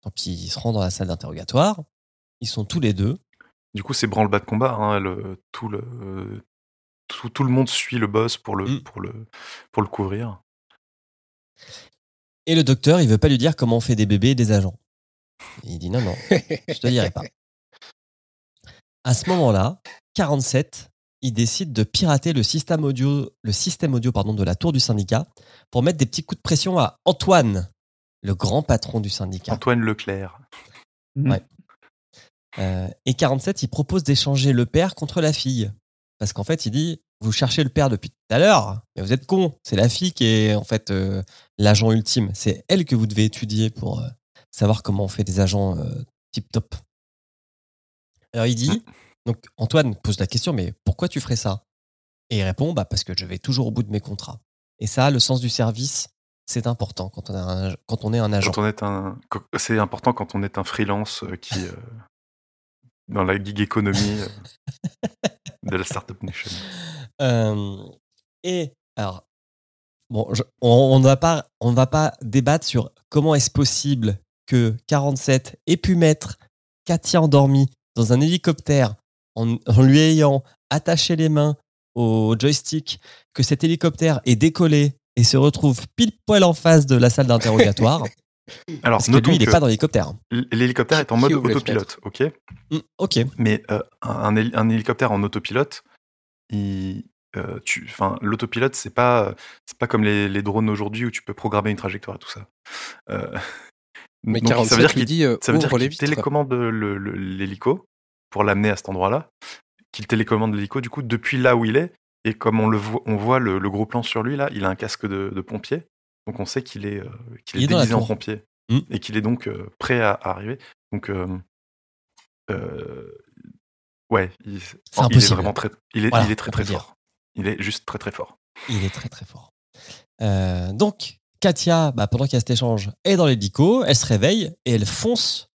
Donc, il se rend dans la salle d'interrogatoire. Ils sont tous les deux. Du coup, c'est branle-bas de combat. hein, le- tout, le, tout, tout le monde suit le boss pour le, Mm. pour le, pour le couvrir. Et le docteur, il veut pas lui dire comment on fait des bébés et des agents. Il dit non, non, je te dirai pas. [laughs] À ce moment-là, 47, il décide de pirater le système audio, le système audio pardon, de la tour du syndicat pour mettre des petits coups de pression à Antoine, le grand patron du syndicat. Antoine Leclerc. Ouais. Euh, et 47, il propose d'échanger le père contre la fille. Parce qu'en fait, il dit Vous cherchez le père depuis tout à l'heure, mais vous êtes con. C'est la fille qui est en fait euh, l'agent ultime. C'est elle que vous devez étudier pour euh, savoir comment on fait des agents euh, tip top. Alors il dit Donc Antoine pose la question Mais pourquoi tu ferais ça? Et il répond bah, Parce que je vais toujours au bout de mes contrats. Et ça, le sens du service, c'est important quand on, a un- quand on est un agent. Quand on est un, quand- c'est important quand on est un freelance qui dans la gig économie euh, de la startup nation. [laughs] Euh, et alors, Bon, je- on ne va pas, on va pas débattre sur comment est-ce possible que 47 ait pu mettre Katia endormie dans un hélicoptère en, en lui ayant attaché les mains au joystick, que cet hélicoptère est décollé et se retrouve pile poil en face de la salle [laughs] d'interrogatoire. Alors, parce que lui, il n'est pas dans l'hélicoptère. l- l'hélicoptère est en mode autopilote, ok Hmm, ok. Mais euh, un, héli- un hélicoptère en autopilote, il, euh, tu, l'autopilote, c'est pas, c'est pas comme les, les drones aujourd'hui où tu peux programmer une trajectoire et tout ça. Euh, Mais donc, 47 ça veut dire qu'il dit ça veut dire ouvre les qu'il vitres. télécommande l'hélico pour l'amener à cet endroit-là, qu'il télécommande l'hélico du coup depuis là où il est. Et comme on le voit, on voit le, le gros plan sur lui là, il a un casque de, de pompier, donc on sait qu'il est, euh, qu'il Il est, déguisé en pompier Mm. et qu'il est donc euh, prêt à, à arriver. Donc euh, ouais, il, est vraiment très, il est, Voilà, il est très très dire. fort. Il est juste très très fort. Il est très très fort. Euh, donc, Katia, bah, pendant qu'il y a cet échange, est dans l'hélico, elle se réveille et elle fonce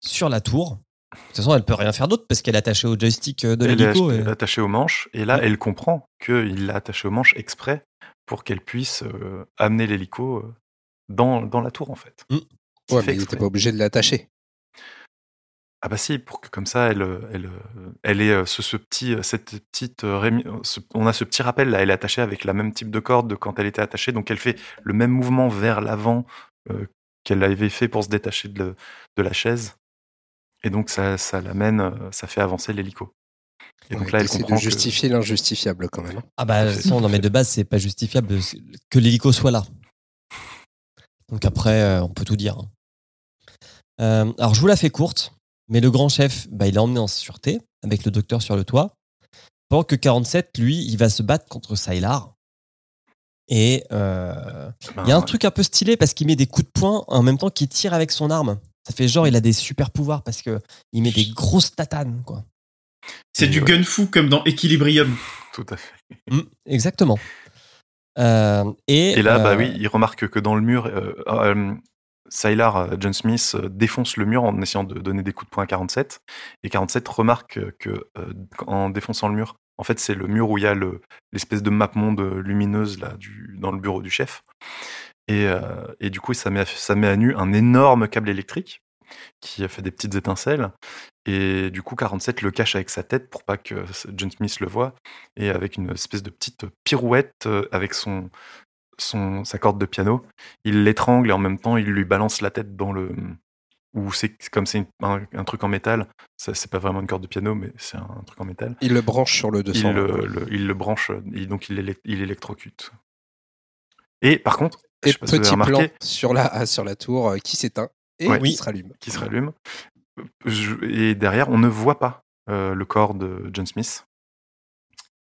sur la tour. De toute façon, elle peut rien faire d'autre parce qu'elle est attachée au joystick de Elle est l'hélico. et- elle est attachée au manche et là elle comprend qu'il l'a attachée au manche exprès pour qu'elle puisse euh, amener l'hélico euh, dans, dans la tour en fait. Mm. C'est Ouais, fait mais pas obligé de l'attacher. Ah bah si, pour que comme ça, elle, euh, elle, elle est ce, ce petit, cette petite ce- on a ce petit rappel là, elle est attachée avec la même type de corde de quand elle était attachée, donc elle fait le même mouvement vers l'avant euh, qu'elle avait fait pour se détacher de, de la chaise, et donc ça, ça l'amène, ça fait avancer l'hélico. Et donc Ouais, là, elle comprend de que justifier l'injustifiable quand même. hein. Ah bah, non, mais de base, c'est pas justifiable que l'hélico soit là. Donc après, euh, on peut tout dire. hein. Euh, alors, je vous la fais courte, mais le grand chef, bah, il est emmené en sûreté avec le docteur sur le toit. Pendant que 47, lui, il va se battre contre Sylar. Et euh, il y a un ben, truc un peu stylé parce qu'il met des coups de poing en même temps qu'il tire avec son arme. Ça fait genre, il a des super pouvoirs parce que il met des grosses tatanes, quoi. C'est du ouais. gun fou comme dans Equilibrium. [laughs] tout à fait. Mm, exactement. Euh, et, Et là, bah euh, oui, il remarque que dans le mur, euh, euh, Sylar, John Smith, défonce le mur en essayant de donner des coups de poing à 47. Et 47 remarque que euh, en défonçant le mur, en fait, c'est le mur où il y a le- l'espèce de map monde lumineuse là, du, dans le bureau du chef. Et, euh, et du coup, ça met, à, ça met à nu un énorme câble électrique qui a fait des petites étincelles. Et du coup, 47 le cache avec sa tête pour pas que John Smith le voie. Et avec une espèce de petite pirouette euh, avec son, son, sa corde de piano, il l'étrangle et en même temps, il lui balance la tête dans le. Ou c'est comme c'est un, un truc en métal, ça c'est pas vraiment une corde de piano, mais c'est un, truc en métal. Il le branche sur le Il 200. le, le- il le branche, et donc il, il électrocute. Et par contre, Et petit plan sur la, sur la tour euh, qui s'éteint et Ouais. qui se rallume. qui se rallume. Je- et derrière, on ne voit pas euh, le corps de John Smith.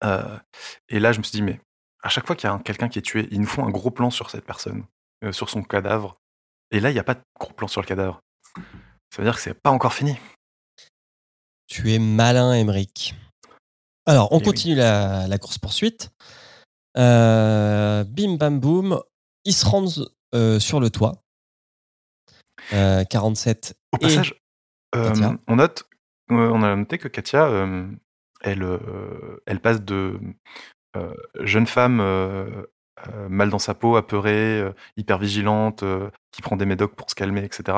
Euh, et là, je me suis dit, mais à chaque fois qu'il y a un- quelqu'un qui est tué, ils nous font un gros plan sur cette personne, euh, sur son cadavre. Et là, il n'y a pas de gros plan sur le cadavre. Ça veut dire que c'est pas encore fini. Tu es malin, Emmerich. Alors, on Eh continue la, la course-poursuite. Euh, bim, bam, boum. Ils se rendent euh, sur le toit. Euh, 47. Au Et passage, euh, on note, euh, on a noté que Katia, euh, elle, euh, elle passe de euh, jeune femme euh, euh, mal dans sa peau, apeurée, euh, hyper vigilante, euh, qui prend des médocs pour se calmer, etc.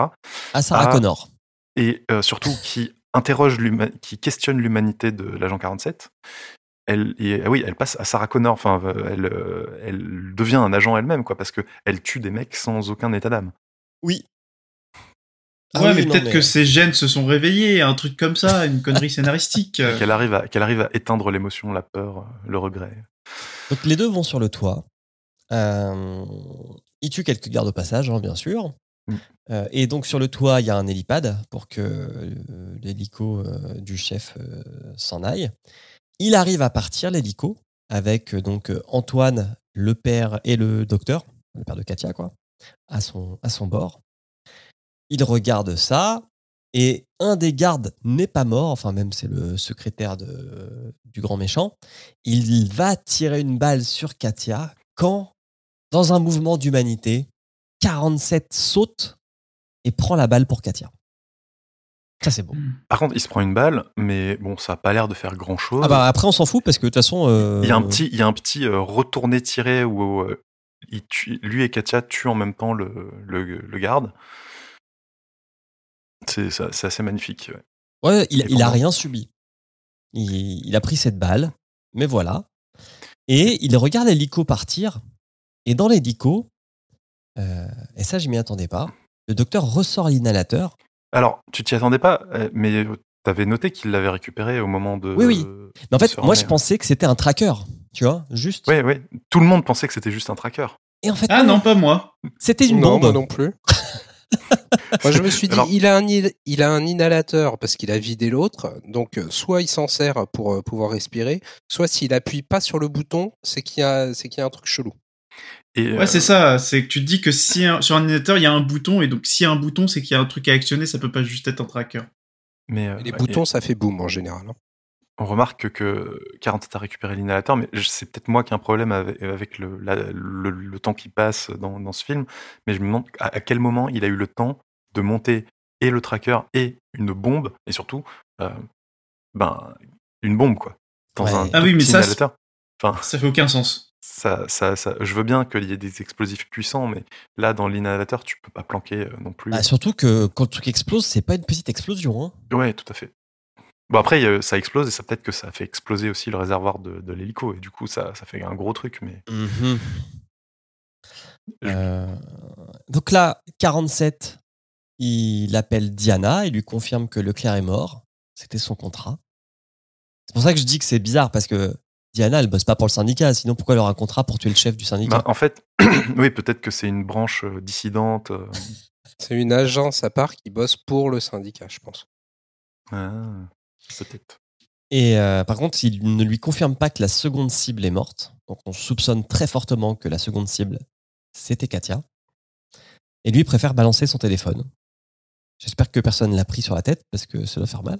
à Sarah Ah. Connor. et euh, surtout qui interroge qui questionne l'humanité de l'agent 47. Elle, et, ah oui, elle passe à Sarah Connor. Enfin, euh, elle, euh, elle devient un agent elle-même, quoi, parce que elle tue des mecs sans aucun état d'âme. Oui. Ouais, Ah oui, mais peut-être que ses gènes se sont réveillés, un truc comme ça, une connerie scénaristique. Qu'elle arrive à, qu'elle arrive à éteindre l'émotion, la peur, euh, le regret. Donc les deux vont sur le toit. Euh, ils tuent quelques gardes au passage, hein, bien sûr. Mm. Euh, et donc sur le toit, il y a un hélipad pour que euh, l'hélico euh, du chef euh, s'en aille. Il arrive à partir, l'hélico, avec euh, donc euh, Antoine, le père et le docteur, le père de Katia, quoi, à son, à son bord. Il regarde ça, et un des gardes n'est pas mort, enfin même c'est le secrétaire de, du grand méchant. Il va tirer une balle sur Katia quand, dans un mouvement d'humanité, 47 saute et prend la balle pour Katia. Ça c'est beau. Par contre, il se prend une balle, mais bon, ça a pas l'air de faire grand-chose. Ah bah après on s'en fout parce que de toute façon... euh, il y a un petit, il y a un petit euh, retourné tiré où euh, il tue- lui et Katia tuent en même temps le, le, le garde. C'est assez magnifique. ouais. Ouais, il, il a rien subi. Il, il a pris cette balle, mais voilà. Et il regarde l'hélico partir. Et dans l'hélico, euh, et ça, je m'y attendais pas, le docteur ressort l'inhalateur. Alors, tu t'y attendais pas, euh, mais tu avais noté qu'il l'avait récupéré au moment de. Oui, oui. Mais en fait, moi, je pensais que c'était un tracker, tu vois, juste. Ouais, ouais. Tout le monde pensait que c'était juste un tracker. Et en fait, Ah non, pas moi. c'était une non, bombe. moi non plus. [laughs] [laughs] Moi, je me suis dit, Alors- il, a un, il, a un inhalateur parce qu'il a vidé l'autre. Donc, euh, soit il s'en sert pour euh, pouvoir respirer, soit s'il appuie pas sur le bouton, c'est qu'il y, a- c'est qu'il y a un truc chelou. Et, Ouais, euh, c'est ça. C'est que tu te dis que si un- sur un ordinateur il y a un bouton et donc s'il y a un bouton, c'est qu'il y a un truc à actionner. Ça peut pas juste être un tracker. mais, euh, Les ouais, boutons, et ça fait boum en général. hein. On remarque que 47 a récupéré l'inhalateur, mais c'est peut-être moi qui ai un problème avec, avec le, la- le, le temps qui passe dans, dans ce film. Mais je me demande à, à quel moment il a eu le temps de monter et le tracker et une bombe, et surtout, euh, ben, une bombe, quoi. Dans Ouais. un Ah oui, mais ça. Enfin, Ça fait aucun sens. ça, ça, ça- je veux bien qu'il y ait des explosifs puissants, mais là, dans l'inhalateur, tu peux pas planquer euh, non plus. Bah, surtout que quand le truc explose, c'est pas une petite explosion. Hein. Ouais, tout à fait. Bon, après, ça explose et ça peut-être que ça fait exploser aussi le réservoir de, de l'hélico, et du coup, ça, ça fait un gros truc, mais. Euh, donc là, 47, il appelle Diana et lui confirme que Leclerc est mort. C'était son contrat. C'est pour ça que je dis que c'est bizarre parce que Diana, elle bosse pas pour le syndicat. Sinon, pourquoi elle aura un contrat pour tuer le chef du syndicat? Ben, en fait, [coughs] oui, peut-être que c'est une branche euh, dissidente. euh, C'est une agence à part qui bosse pour le syndicat, je pense. ah, Et euh, par contre, il ne lui confirme pas que la seconde cible est morte. Donc on soupçonne très fortement que la seconde cible, c'était Katia. Et lui préfère balancer son téléphone. J'espère que personne ne l'a pris sur la tête parce que ça doit faire mal.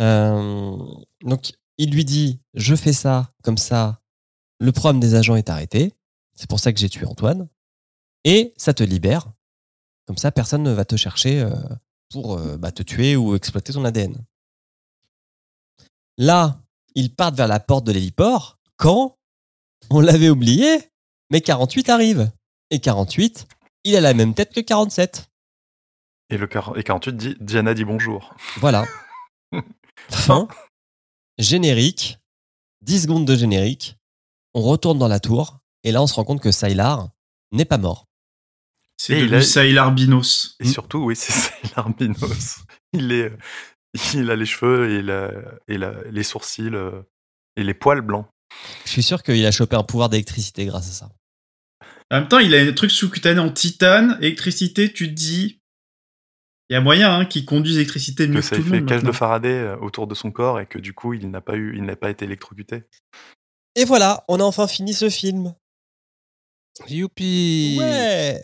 Euh, donc il lui dit Je fais ça, comme ça, le problème des agents est arrêté. C'est pour ça que j'ai tué Antoine. Et ça te libère. Comme ça, personne ne va te chercher euh, pour bah, te tuer ou exploiter ton ADN. Là, ils partent vers la porte de l'héliport quand on l'avait oublié, mais 48 arrive. Et 48, il a la même tête que 47. Et, le et 48 dit Diana dit bonjour. Voilà. [laughs] fin. Générique. 10 secondes de générique. On retourne dans la tour. Et là, on se rend compte que Sylar n'est pas mort. C'est il a- Sailor Binos. Et surtout, oui, c'est [laughs] c'est l'albinos. Il, est, euh, [laughs] il a les cheveux et, la- et la- les sourcils euh, et les poils blancs. Je suis sûr qu'il a chopé un pouvoir d'électricité grâce à ça. En même temps, il a un truc sous-cutané en titane, électricité, tu te dis. Il y a moyen hein, qu'il conduise l'électricité mieux Que que, ça tout le fait cage de. Faraday euh, autour de son corps et que du coup, il n'a pas, eu, il n'a pas été électrocuté. Et voilà, on a enfin fini ce film. Youpi Ouais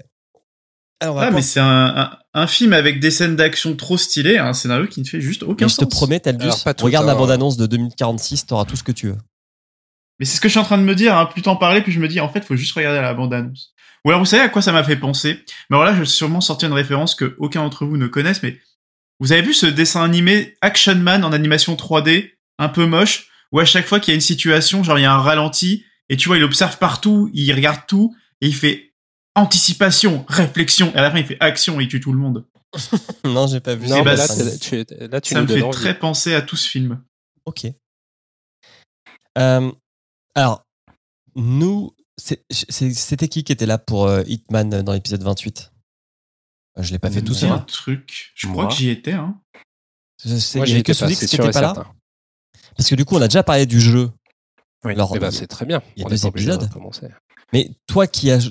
Alors, on va Ah, mais c'est un, un, un film avec des scènes d'action trop stylées, un scénario qui ne fait juste aucun Mais je te sens. promets, Taldus, Alors, pas tout, regarde la bande-annonce de 2046, t'auras tout ce que tu veux. Mais c'est ce que je suis en train de me dire, hein. plus t'en parlais, plus je me dis, en fait, faut juste regarder la bande-annonce. Ou alors, vous savez à quoi ça m'a fait penser? Mais alors là, je vais sûrement sortir une référence que aucun d'entre vous ne connaisse, mais vous avez vu ce dessin animé Action Man en animation 3D, un peu moche, où à chaque fois qu'il y a une situation, genre il y a un ralenti, et tu vois, il observe partout, il regarde tout, et il fait anticipation, réflexion, et à la fin, il fait action et il tue tout le monde. [laughs] non, j'ai pas vu Non, bah, là, c'est- tu, tu- là, tu ça me fait envie. très penser à tout ce film. Ok. Euh, alors, nous, c'était qui qui était là pour euh, Hitman dans l'épisode 28 Euh, Je l'ai pas fait tout C'est seul. un truc. Je Moi. crois que j'y étais. Hein. Je sais- Moi, j'y que c'est qui n'était pas là? Parce que du coup, on a déjà parlé du jeu. Oui. Eh ben, c'est très bien. il y a On deux épisodes. Mais toi qui as.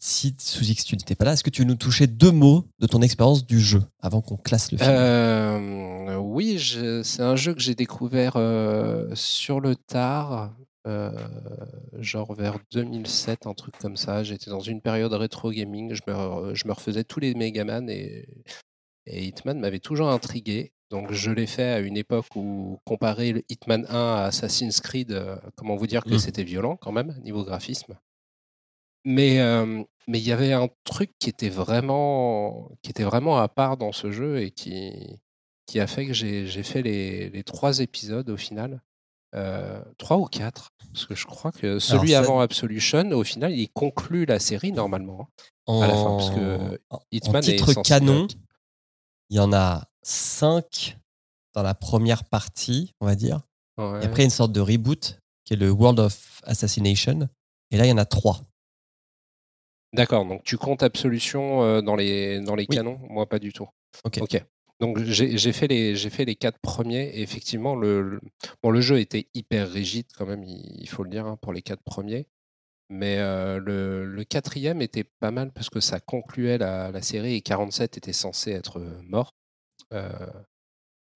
Si Souzix, tu n'étais pas là, est-ce que tu veux nous toucher deux mots de ton expérience du jeu avant qu'on classe le film? Euh, oui, c'est un jeu que j'ai découvert euh, sur le tard, euh, genre vers 2007, un truc comme ça. J'étais dans une période rétro gaming, je me, je me refaisais tous les Megaman et, et Hitman m'avait toujours intrigué. Donc je l'ai fait à une époque où comparer le Hitman 1 à Assassin's Creed, comment vous dire que Mm. c'était violent quand même, niveau graphisme. Mais euh, mais il y avait un truc qui était vraiment qui était vraiment à part dans ce jeu et qui qui a fait que j'ai fait les, les trois épisodes au final. Euh, trois ou quatre Parce que je crois que celui avant Absolution, au final, il conclut la série normalement. En, à la fin, parce que en- Hitman en est titre canon, il y en a 5 dans la première partie, on va dire. Ouais. Et après, il y a une sorte de reboot qui est le World of Assassination. Et là, il y en a 3. D'accord, donc tu comptes Absolution dans les, dans les Oui. canons? Moi, pas du tout. Ok. Ok. Donc j'ai fait, les- j'ai fait les quatre premiers et effectivement, le, le- bon, le jeu était hyper rigide quand même, il, il faut le dire, hein, pour les quatre premiers. Mais euh, le, le quatrième était pas mal parce que ça concluait la, la série et 47 était censé être mort. Euh,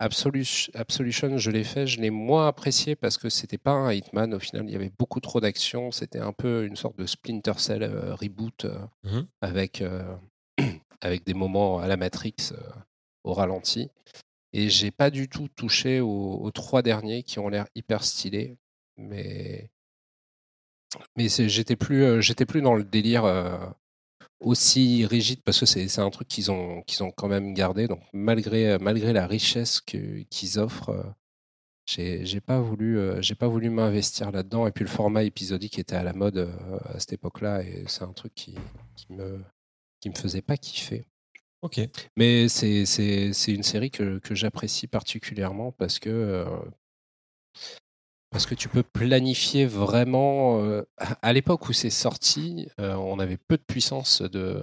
Absolution, je l'ai fait, je l'ai moins apprécié parce que c'était pas un Hitman. Au final, il y avait beaucoup trop d'action. C'était un peu une sorte de Splinter Cell euh, reboot euh, Mhm. avec, euh, [clears throat] avec des moments à la Matrix au ralenti. Et j'ai pas du tout touché aux, aux trois derniers qui ont l'air hyper stylés. Mais, mais j'étais plus, j'étais plus dans le délire aussi rigide parce que c'est un truc qu'ils ont, qu'ils ont quand même gardé. Donc malgré, malgré la richesse qu'ils offrent, euh, j'ai pas voulu, euh, j'ai pas voulu m'investir là-dedans. Et puis le format épisodique était à la mode euh, à cette époque-là et c'est un truc qui, qui me, qui me faisait pas kiffer. Ok. Mais c'est une série que, que j'apprécie particulièrement parce que, parce que tu peux planifier vraiment. euh, à l'époque où c'est sorti, euh, on avait peu de puissance de,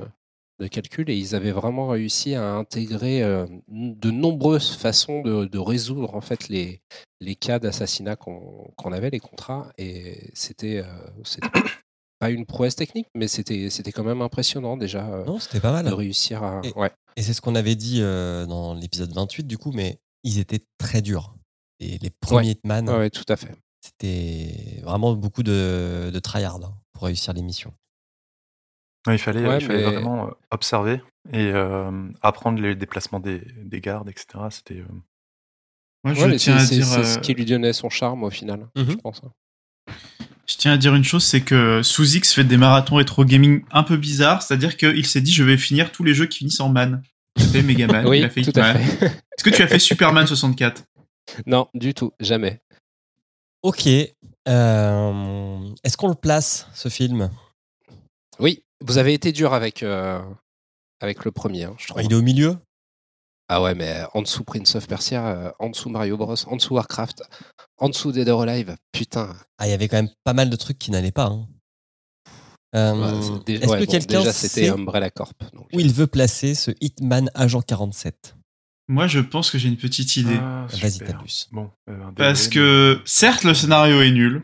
de calcul et ils avaient vraiment réussi à intégrer euh, de nombreuses façons de, de résoudre en fait les, les cas d'assassinat qu'on avait, les contrats. Et c'était [coughs] pas une prouesse technique, mais c'était c'était quand même impressionnant déjà Non, c'était pas mal. de réussir à. Et- Ouais. Et c'est ce qu'on avait dit dans l'épisode 28, du coup, mais ils étaient très durs. Les premiers Hitman, Ouais, ouais, tout à fait. c'était vraiment beaucoup de, de tryhard hein, pour réussir les missions. Ouais, il fallait, Ouais, il fallait mais- vraiment euh, observer et euh, apprendre les déplacements des, des gardes, etc. C'était. euh, Moi, je Ouais, tiens c'est à dire, c'est ce qui lui donnait son charme au final, Mhm. je pense. hein. Je tiens à dire une chose, c'est que sous X fait des marathons rétro gaming un peu bizarres, c'est-à-dire qu'il s'est dit je vais finir tous les jeux qui finissent en man. Il a fait Megaman, [laughs] oui, il a fait tout à Hitman. fait. Est-ce que tu as fait Superman 64 non, du tout, jamais. Ok. euh, Est-ce qu'on le place, ce film? Oui, vous avez été dur avec, euh, avec le premier, hein, je trouve. Il est au milieu Ah ouais, mais en dessous Prince of Persia, euh, en dessous Mario Bros, en dessous Warcraft, en dessous Dead or Alive, putain. Ah, il y avait quand même pas mal de trucs qui n'allaient pas. hein. Ouais, Est-ce ouais, que bon, quelqu'un déjà c'était Umbrella Corp. donc, où il veut placer ce Hitman Agent 47 Moi, je pense que j'ai une petite idée. ah, Vas-y. Talus. Bon, euh, Parce que, certes, le scénario est nul.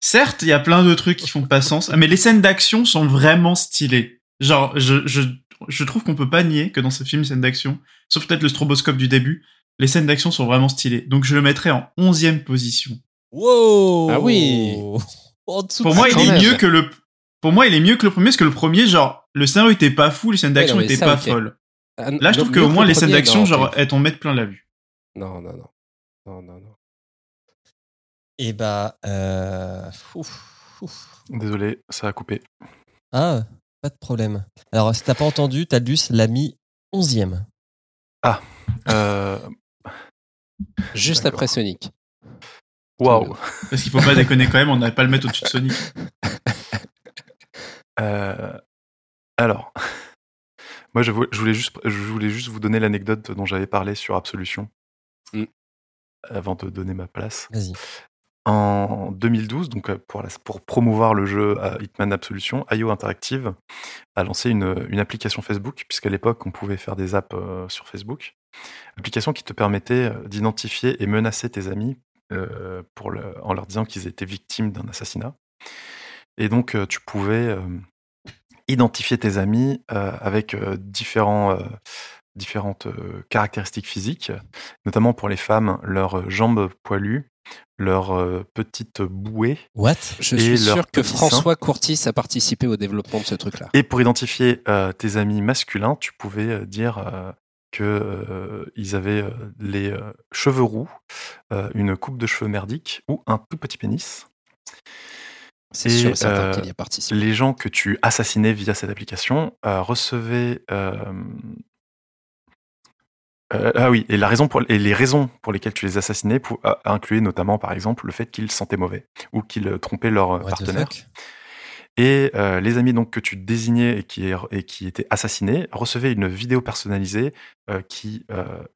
Certes, il y a plein de trucs qui font pas sens. Mais les scènes d'action sont vraiment stylées. Genre, je, je, je trouve qu'on peut pas nier que dans ce film, les scènes d'action, sauf peut-être le stroboscope du début, les scènes d'action sont vraiment stylées. Donc, je le mettrais en onzième position. Wow Ah oui. Pour moi, il est mieux que le, pour moi, il est mieux que le premier, parce que le premier, genre, le scénario était pas fou, les scènes Ouais, d'action non, mais étaient ça, pas folles. Ah, Là, je trouve qu'au moins, le les scènes d'action, genre, elles t'en mettent plein la vue. Non, non, non. Non, non, non. Et bah. Euh... ouf, ouf. Désolé, ça a coupé. Ah, pas de problème. Alors, si t'as pas entendu, Talus l'a mis 11ème. Euh, Juste après Sonic. Waouh. Parce qu'il faut pas déconner quand même, on n'avait pas le mettre au-dessus de Sonic. Euh, alors, moi, je vou- je voulais juste, je voulais juste vous donner l'anecdote dont j'avais parlé sur Absolution Mm. avant de donner ma place. Vas-y. En 2012, donc euh, pour, la- pour promouvoir le jeu euh, Hitman Absolution, IO Interactive a lancé une, une application Facebook, puisqu'à l'époque on pouvait faire des apps euh, sur Facebook. Application qui te permettait euh, d'identifier et menacer tes amis euh, pour le- en leur disant qu'ils étaient victimes d'un assassinat. Et donc tu pouvais euh, identifier tes amis euh, avec euh, différents, euh, différentes caractéristiques physiques, notamment pour les femmes, leurs jambes poilues, leurs euh, petites bouées. What? Je suis sûr que François Courtis a participé au développement de ce truc-là. Et pour identifier euh, tes amis masculins, tu pouvais euh, dire euh, que euh, ils avaient les cheveux roux, une coupe de cheveux merdique ou un tout petit pénis. C'est euh. Les gens que tu assassinais via cette application euh, recevaient euh, ah oui, et, la raison pour, et les raisons pour lesquelles tu les assassinais pour, incluaient notamment, par exemple, le fait qu'ils sentaient mauvais ou qu'ils trompaient leur What partenaire. Et les amis donc que tu désignais et qui, et qui étaient assassinés recevaient une vidéo personnalisée qui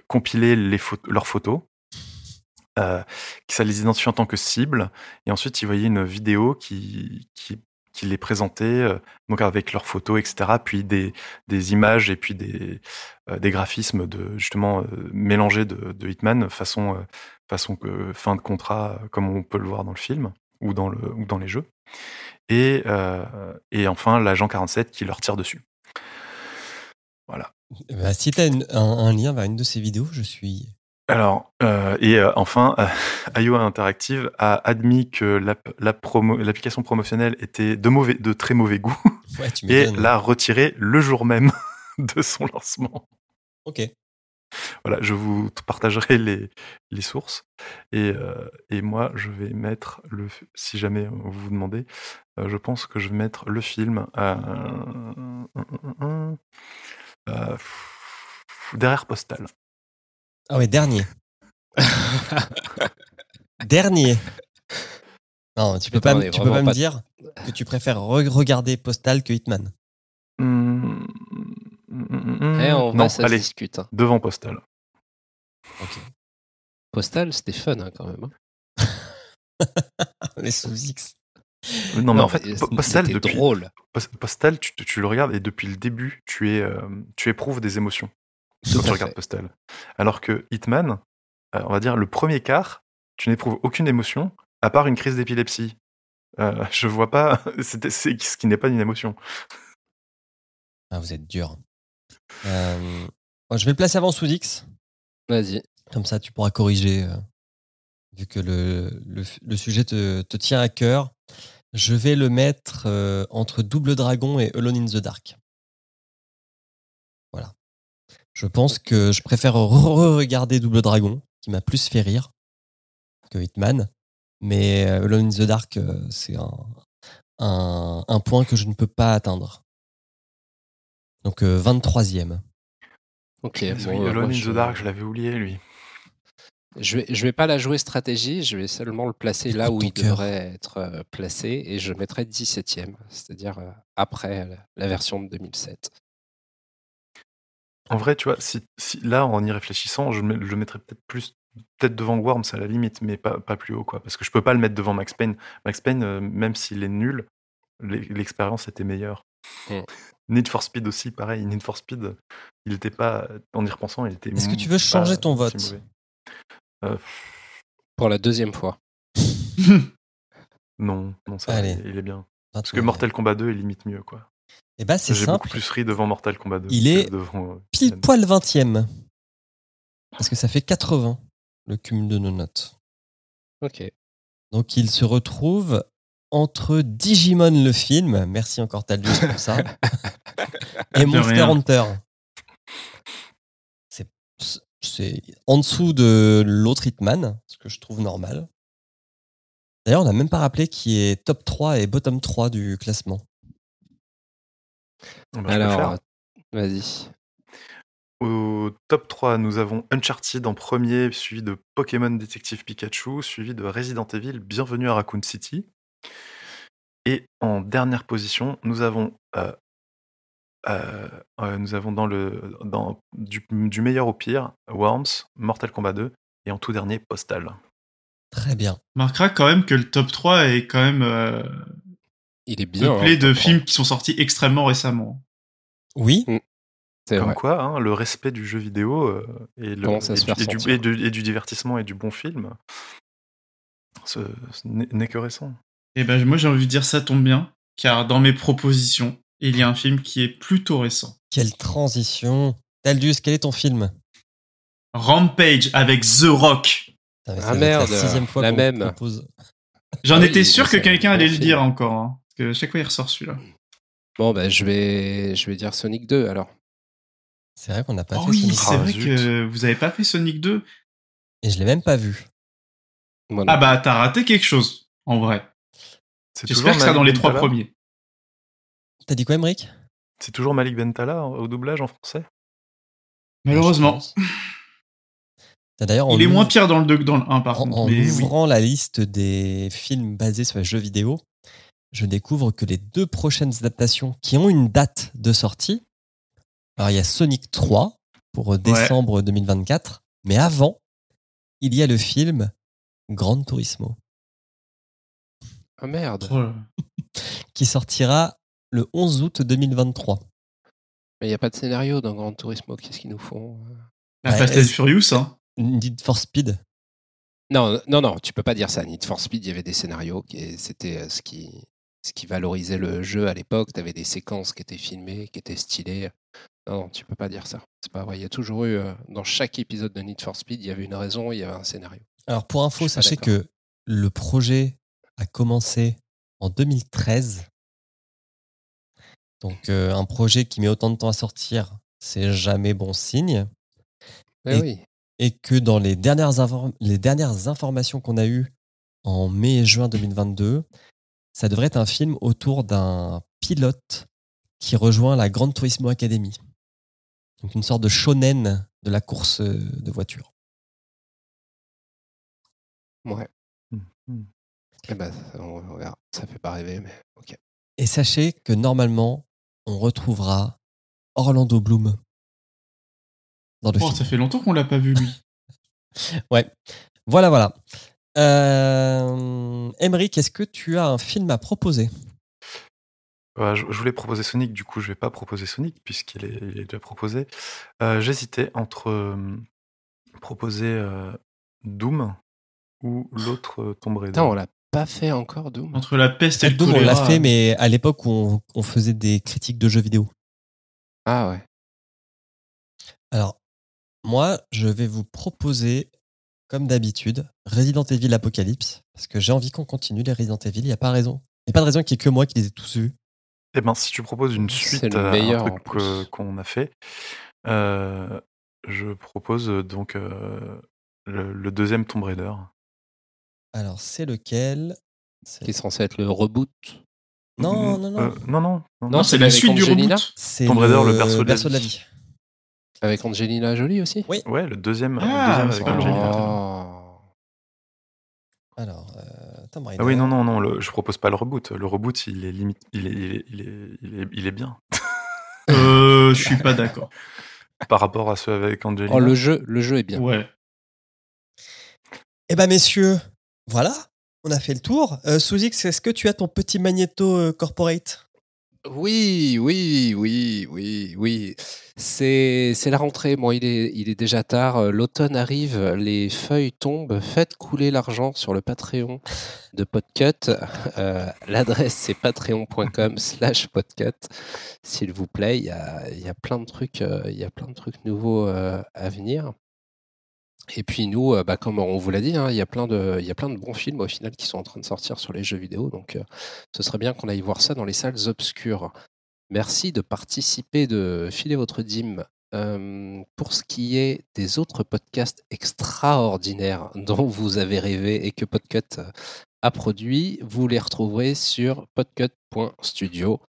compilait les leurs photos, euh, ça les identifiait en tant que cible. Et ensuite, ils voyaient une vidéo qui, les présentait euh, donc avec leurs photos, etc. Puis des, images et puis des, euh, graphismes de justement euh, mélangés de, Hitman façon façon fin de contrat, comme on peut le voir dans le film ou dans les jeux. Et, enfin, l'agent 47 qui leur tire dessus. Voilà. Bah, si t'as une- un, un lien vers une de ces vidéos, je suis. Alors, euh, et euh, enfin, euh, IOA Interactive a admis que la l'application promotionnelle était de, mauvais, de très mauvais goût Ouais, tu et l'a retirée le jour même de son lancement. Ok. Voilà, je vous partagerai les, les sources. Et, euh, et moi, je vais mettre, le, si jamais vous vous demandez, euh, je pense que je vais mettre le film euh, euh, derrière Postal. Ah ouais, dernier. [laughs] dernier. Non, tu peux Putain, pas, me- est tu peux pas vraiment me pas- dire que tu préfères re- regarder Postal que Hitman. Hmm, Eh, on non, va, ça se allez, discute. hein. devant Postal. Ok. Postal, c'était fun hein, quand même. hein. [laughs] Les sous X. Non, mais en fait, Postal, depuis, drôle. Post- Postal, tu, tu le regardes et depuis le début, tu, es, euh, tu éprouves des émotions quand à tu regardes fait. Postal. Alors que Hitman, euh, on va dire le premier quart, tu n'éprouves aucune émotion à part une crise d'épilepsie. Euh, [laughs] je vois pas, [laughs] c'est ce qui n'est pas une émotion. Ah, vous êtes dur. Euh, bon, je vais le placer avant sous X. Vas-y. Comme ça, tu pourras corriger. euh, vu que le, le, le sujet te, te tient à cœur. Je vais le mettre euh, entre Double Dragon et Alone in the Dark. Je pense que je préfère re-regarder Double Dragon, qui m'a plus fait rire que Hitman. Mais euh, Alone in the Dark, euh, c'est un, un, un point que je ne peux pas atteindre. Donc euh, 23e. Ok. Oui, bon, euh, Alone moi, in je- the Dark, je l'avais oublié, lui. Je vais, je vais pas la jouer stratégie, je vais seulement le placer là où il cœur. devrait être euh, placé et je mettrai 17ème, c'est-à-dire euh, après la, la version de 2007. En vrai, tu vois, si, si- là, en y réfléchissant, je, le mettrais peut-être plus, peut-être devant Worms à la limite, mais pas, pas plus haut, quoi. Parce que je peux pas le mettre devant Max Payne. Max Payne, euh, même s'il est nul, l'e- l'expérience était meilleure. Need for Speed aussi, pareil. Need for Speed, il était pas, en y repensant, il était. Est-ce que tu veux changer ton vote. Euh, Pour la deuxième fois. [laughs] non, non, ça, Allez. il, est bien. Parce que Mortal Kombat 2 est limite mieux, quoi. Eh ben, c'est J'ai simple. beaucoup plus ri devant Mortal Kombat 2. Il est devant, euh, pile poil 20e. Parce que ça fait 80, le cumul de nos notes. Ok. Donc il se retrouve entre Digimon le film, merci encore Taldius pour ça, [laughs] et Monster rien. Hunter. C'est- C'est en dessous de l'autre Hitman, ce que je trouve normal. D'ailleurs, on n'a même pas rappelé qui est top 3 et bottom 3 du classement. Ah bah. Alors, vas-y. Au top 3, nous avons Uncharted en premier, suivi de Pokémon Detective Pikachu, suivi de Resident Evil Bienvenue à Raccoon City. Et en dernière position, nous avons, euh, euh, euh, nous avons dans le, dans, du, du meilleur au pire, Worms, Mortal Kombat 2, et en tout dernier, Postal. Très bien. Marquera quand même que le top 3 est quand même euh, Il est bien. peuplé hein, de films qui sont sortis extrêmement récemment. Oui, C'est Comme vrai. quoi, hein, le respect du jeu vidéo euh, et, le, du, faire et du- sentir. et du- et du divertissement et du bon film, ce, ce n'est que récent. Et ben moi j'ai envie de dire ça tombe bien, car dans mes propositions, il y a un film qui est plutôt récent. quelle transition. Taldius, quel est ton film? Rampage avec The Rock. Ah être merde, la sixième fois la même. J'en Ah oui, étais sûr que quelqu'un allait le dire encore, hein, que à chaque fois il ressort celui-là. Bon, bah, je vais, je vais dire Sonic 2 alors. C'est vrai qu'on n'a pas Oh fait oui, Sonic. c'est Ah, vrai zut. que vous avez pas fait Sonic 2. Et je l'ai même pas vu. Voilà. Ah bah t'as raté quelque chose, en vrai. C'est J'espère que ça dans les trois premiers. T'as dit quoi, Emmerich? C'est toujours Malik Bentala au doublage en français? Malheureusement. D'ailleurs, Il est moins pire dans le 2 que dans le 1, par En, contre. en mais oui. ouvrant la liste des films basés sur les jeux vidéo, je découvre que les deux prochaines adaptations qui ont une date de sortie, alors il y a Sonic 3 pour euh, décembre 2024, mais avant, il y a le film Gran Turismo Ah merde. Oh là. [laughs] qui sortira le 11 août 2023. Mais il n'y a pas de scénario dans Gran Turismo. Qu'est-ce qu'ils nous font euh? La Ouais, Fast and est-ce- Furious, hein. Need for Speed. Non, non, non, tu peux pas dire ça. Need for Speed, il y avait des scénarios et c'était euh, ce qui, ce qui valorisait le jeu à l'époque. Tu avais des séquences qui étaient filmées, qui étaient stylées. Non, tu peux pas dire ça. C'est pas vrai. Il y a toujours eu, euh, dans chaque épisode de Need for Speed, il y avait une raison, il y avait un scénario. Alors pour info, sachez que le projet a commencé en 2013. Donc euh, un projet qui met autant de temps à sortir, c'est jamais bon signe. Mais Et- oui. Et que dans les dernières, les dernières informations qu'on a eues en mai et juin 2022, ça devrait être un film autour d'un pilote qui rejoint la Gran Turismo Academy. Donc une sorte de shonen de la course euh, de voiture. Ouais. Mhm. Eh ben, on verra. Ça fait pas rêver, mais ok. Et sachez que normalement, on retrouvera Orlando Bloom dans le Oh, film. ça fait longtemps qu'on l'a pas vu, lui. [laughs] Ouais. Voilà, voilà. Euh... Emmerich, est-ce que tu as un film à proposer? Ouais, je, je voulais proposer Sonic, du coup je vais pas proposer Sonic puisqu'il est, il est déjà proposé. Euh, J'hésitais entre euh, proposer euh, Doom ou l'autre euh, Tomb Raider. On l'a pas fait encore, Doom. Entre la peste et le Doom, on l'a fait, mais à l'époque où on, on faisait des critiques de jeux vidéo. Ah ouais. Alors, moi, je vais vous proposer, comme d'habitude, Resident Evil Apocalypse, parce que j'ai envie qu'on continue les Resident Evil. Il n'y a pas raison. Il n'y a pas de raison qu'il n'y ait que moi qui les ai tous vus. Eh ben, si tu proposes une suite le à un truc euh, plus. qu'on a fait, euh, je propose euh, donc euh, le, le deuxième Tomb Raider. Alors, c'est lequel? C'est- Qui est censé être le reboot? Non, non, non. Euh, non, non, non, Non, c'est la suite du Angelina reboot. C'est Tomb Raider, le berceau de la vie. Avec Angelina Jolie aussi? Oui. Ouais, le deuxième, Ah, le deuxième avec Angelina. Oh. Alors, euh, Raider. Ah oui, non, non, non, le- je propose pas le reboot. Le reboot, il est limite, il est, il est, il est, il est, il est bien Euh, [laughs] je suis pas d'accord. par rapport à ceux avec Angelina. Oh, le jeu, le jeu est bien. Ouais. Eh ben, messieurs, voilà. On a fait le tour. Euh, Sous-X, est-ce que tu as ton petit magnéto euh, corporate? Oui, oui, oui, oui, oui. C'est la rentrée. Bon, il est, il est déjà tard. Euh, L'automne arrive. Les feuilles tombent. Faites couler l'argent sur le Patreon de Podcut. Euh, L'adresse, c'est patreon.com slash podcut. S'il vous plaît, il y a, il y a plein de trucs, euh, nouveaux à venir. Et puis nous, euh, bah, comme on vous l'a dit, hein, il y a plein de, y a plein de bons films au final qui sont en train de sortir sur les jeux vidéo. Donc, euh, ce serait bien qu'on aille voir ça dans les salles obscures. Merci de participer, de filer votre dîme. Euh, pour ce qui est des autres podcasts extraordinaires [laughs] dont vous avez rêvé et que Podcut a produit, vous les retrouverez sur podcut.studio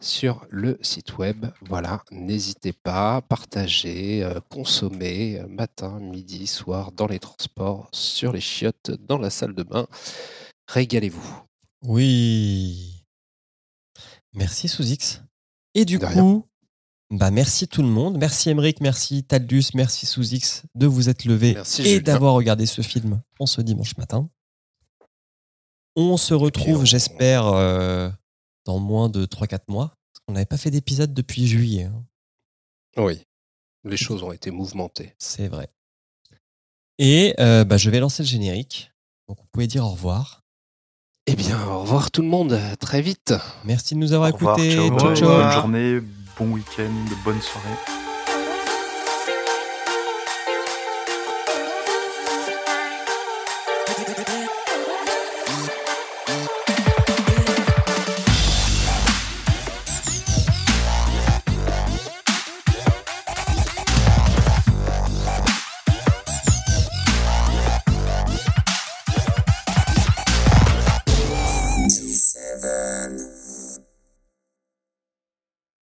sur le site web. Voilà, n'hésitez pas, partagez, euh, consommez euh, matin, midi, soir, dans les transports, sur les chiottes, dans la salle de bain. Régalez-vous. Oui. Merci Sous-X. Et du De coup, bah merci tout le monde. Merci Emeric, merci Taldus, merci Sous-X de vous être levé Merci, et d'avoir regardé ce film en ce dimanche matin. On se retrouve, on- j'espère, euh, dans moins de 3-4 mois. Parce qu'on n'avait pas fait d'épisode depuis juillet. hein. Oui, les choses ont été mouvementées. C'est vrai. Et euh, bah, je vais lancer le générique. Donc vous pouvez dire au revoir. Eh bien, au revoir tout le monde, à très vite. Merci de nous avoir écoutés. ciao, Ciao, bonne ciao. journée, bon week-end, bonne soirée.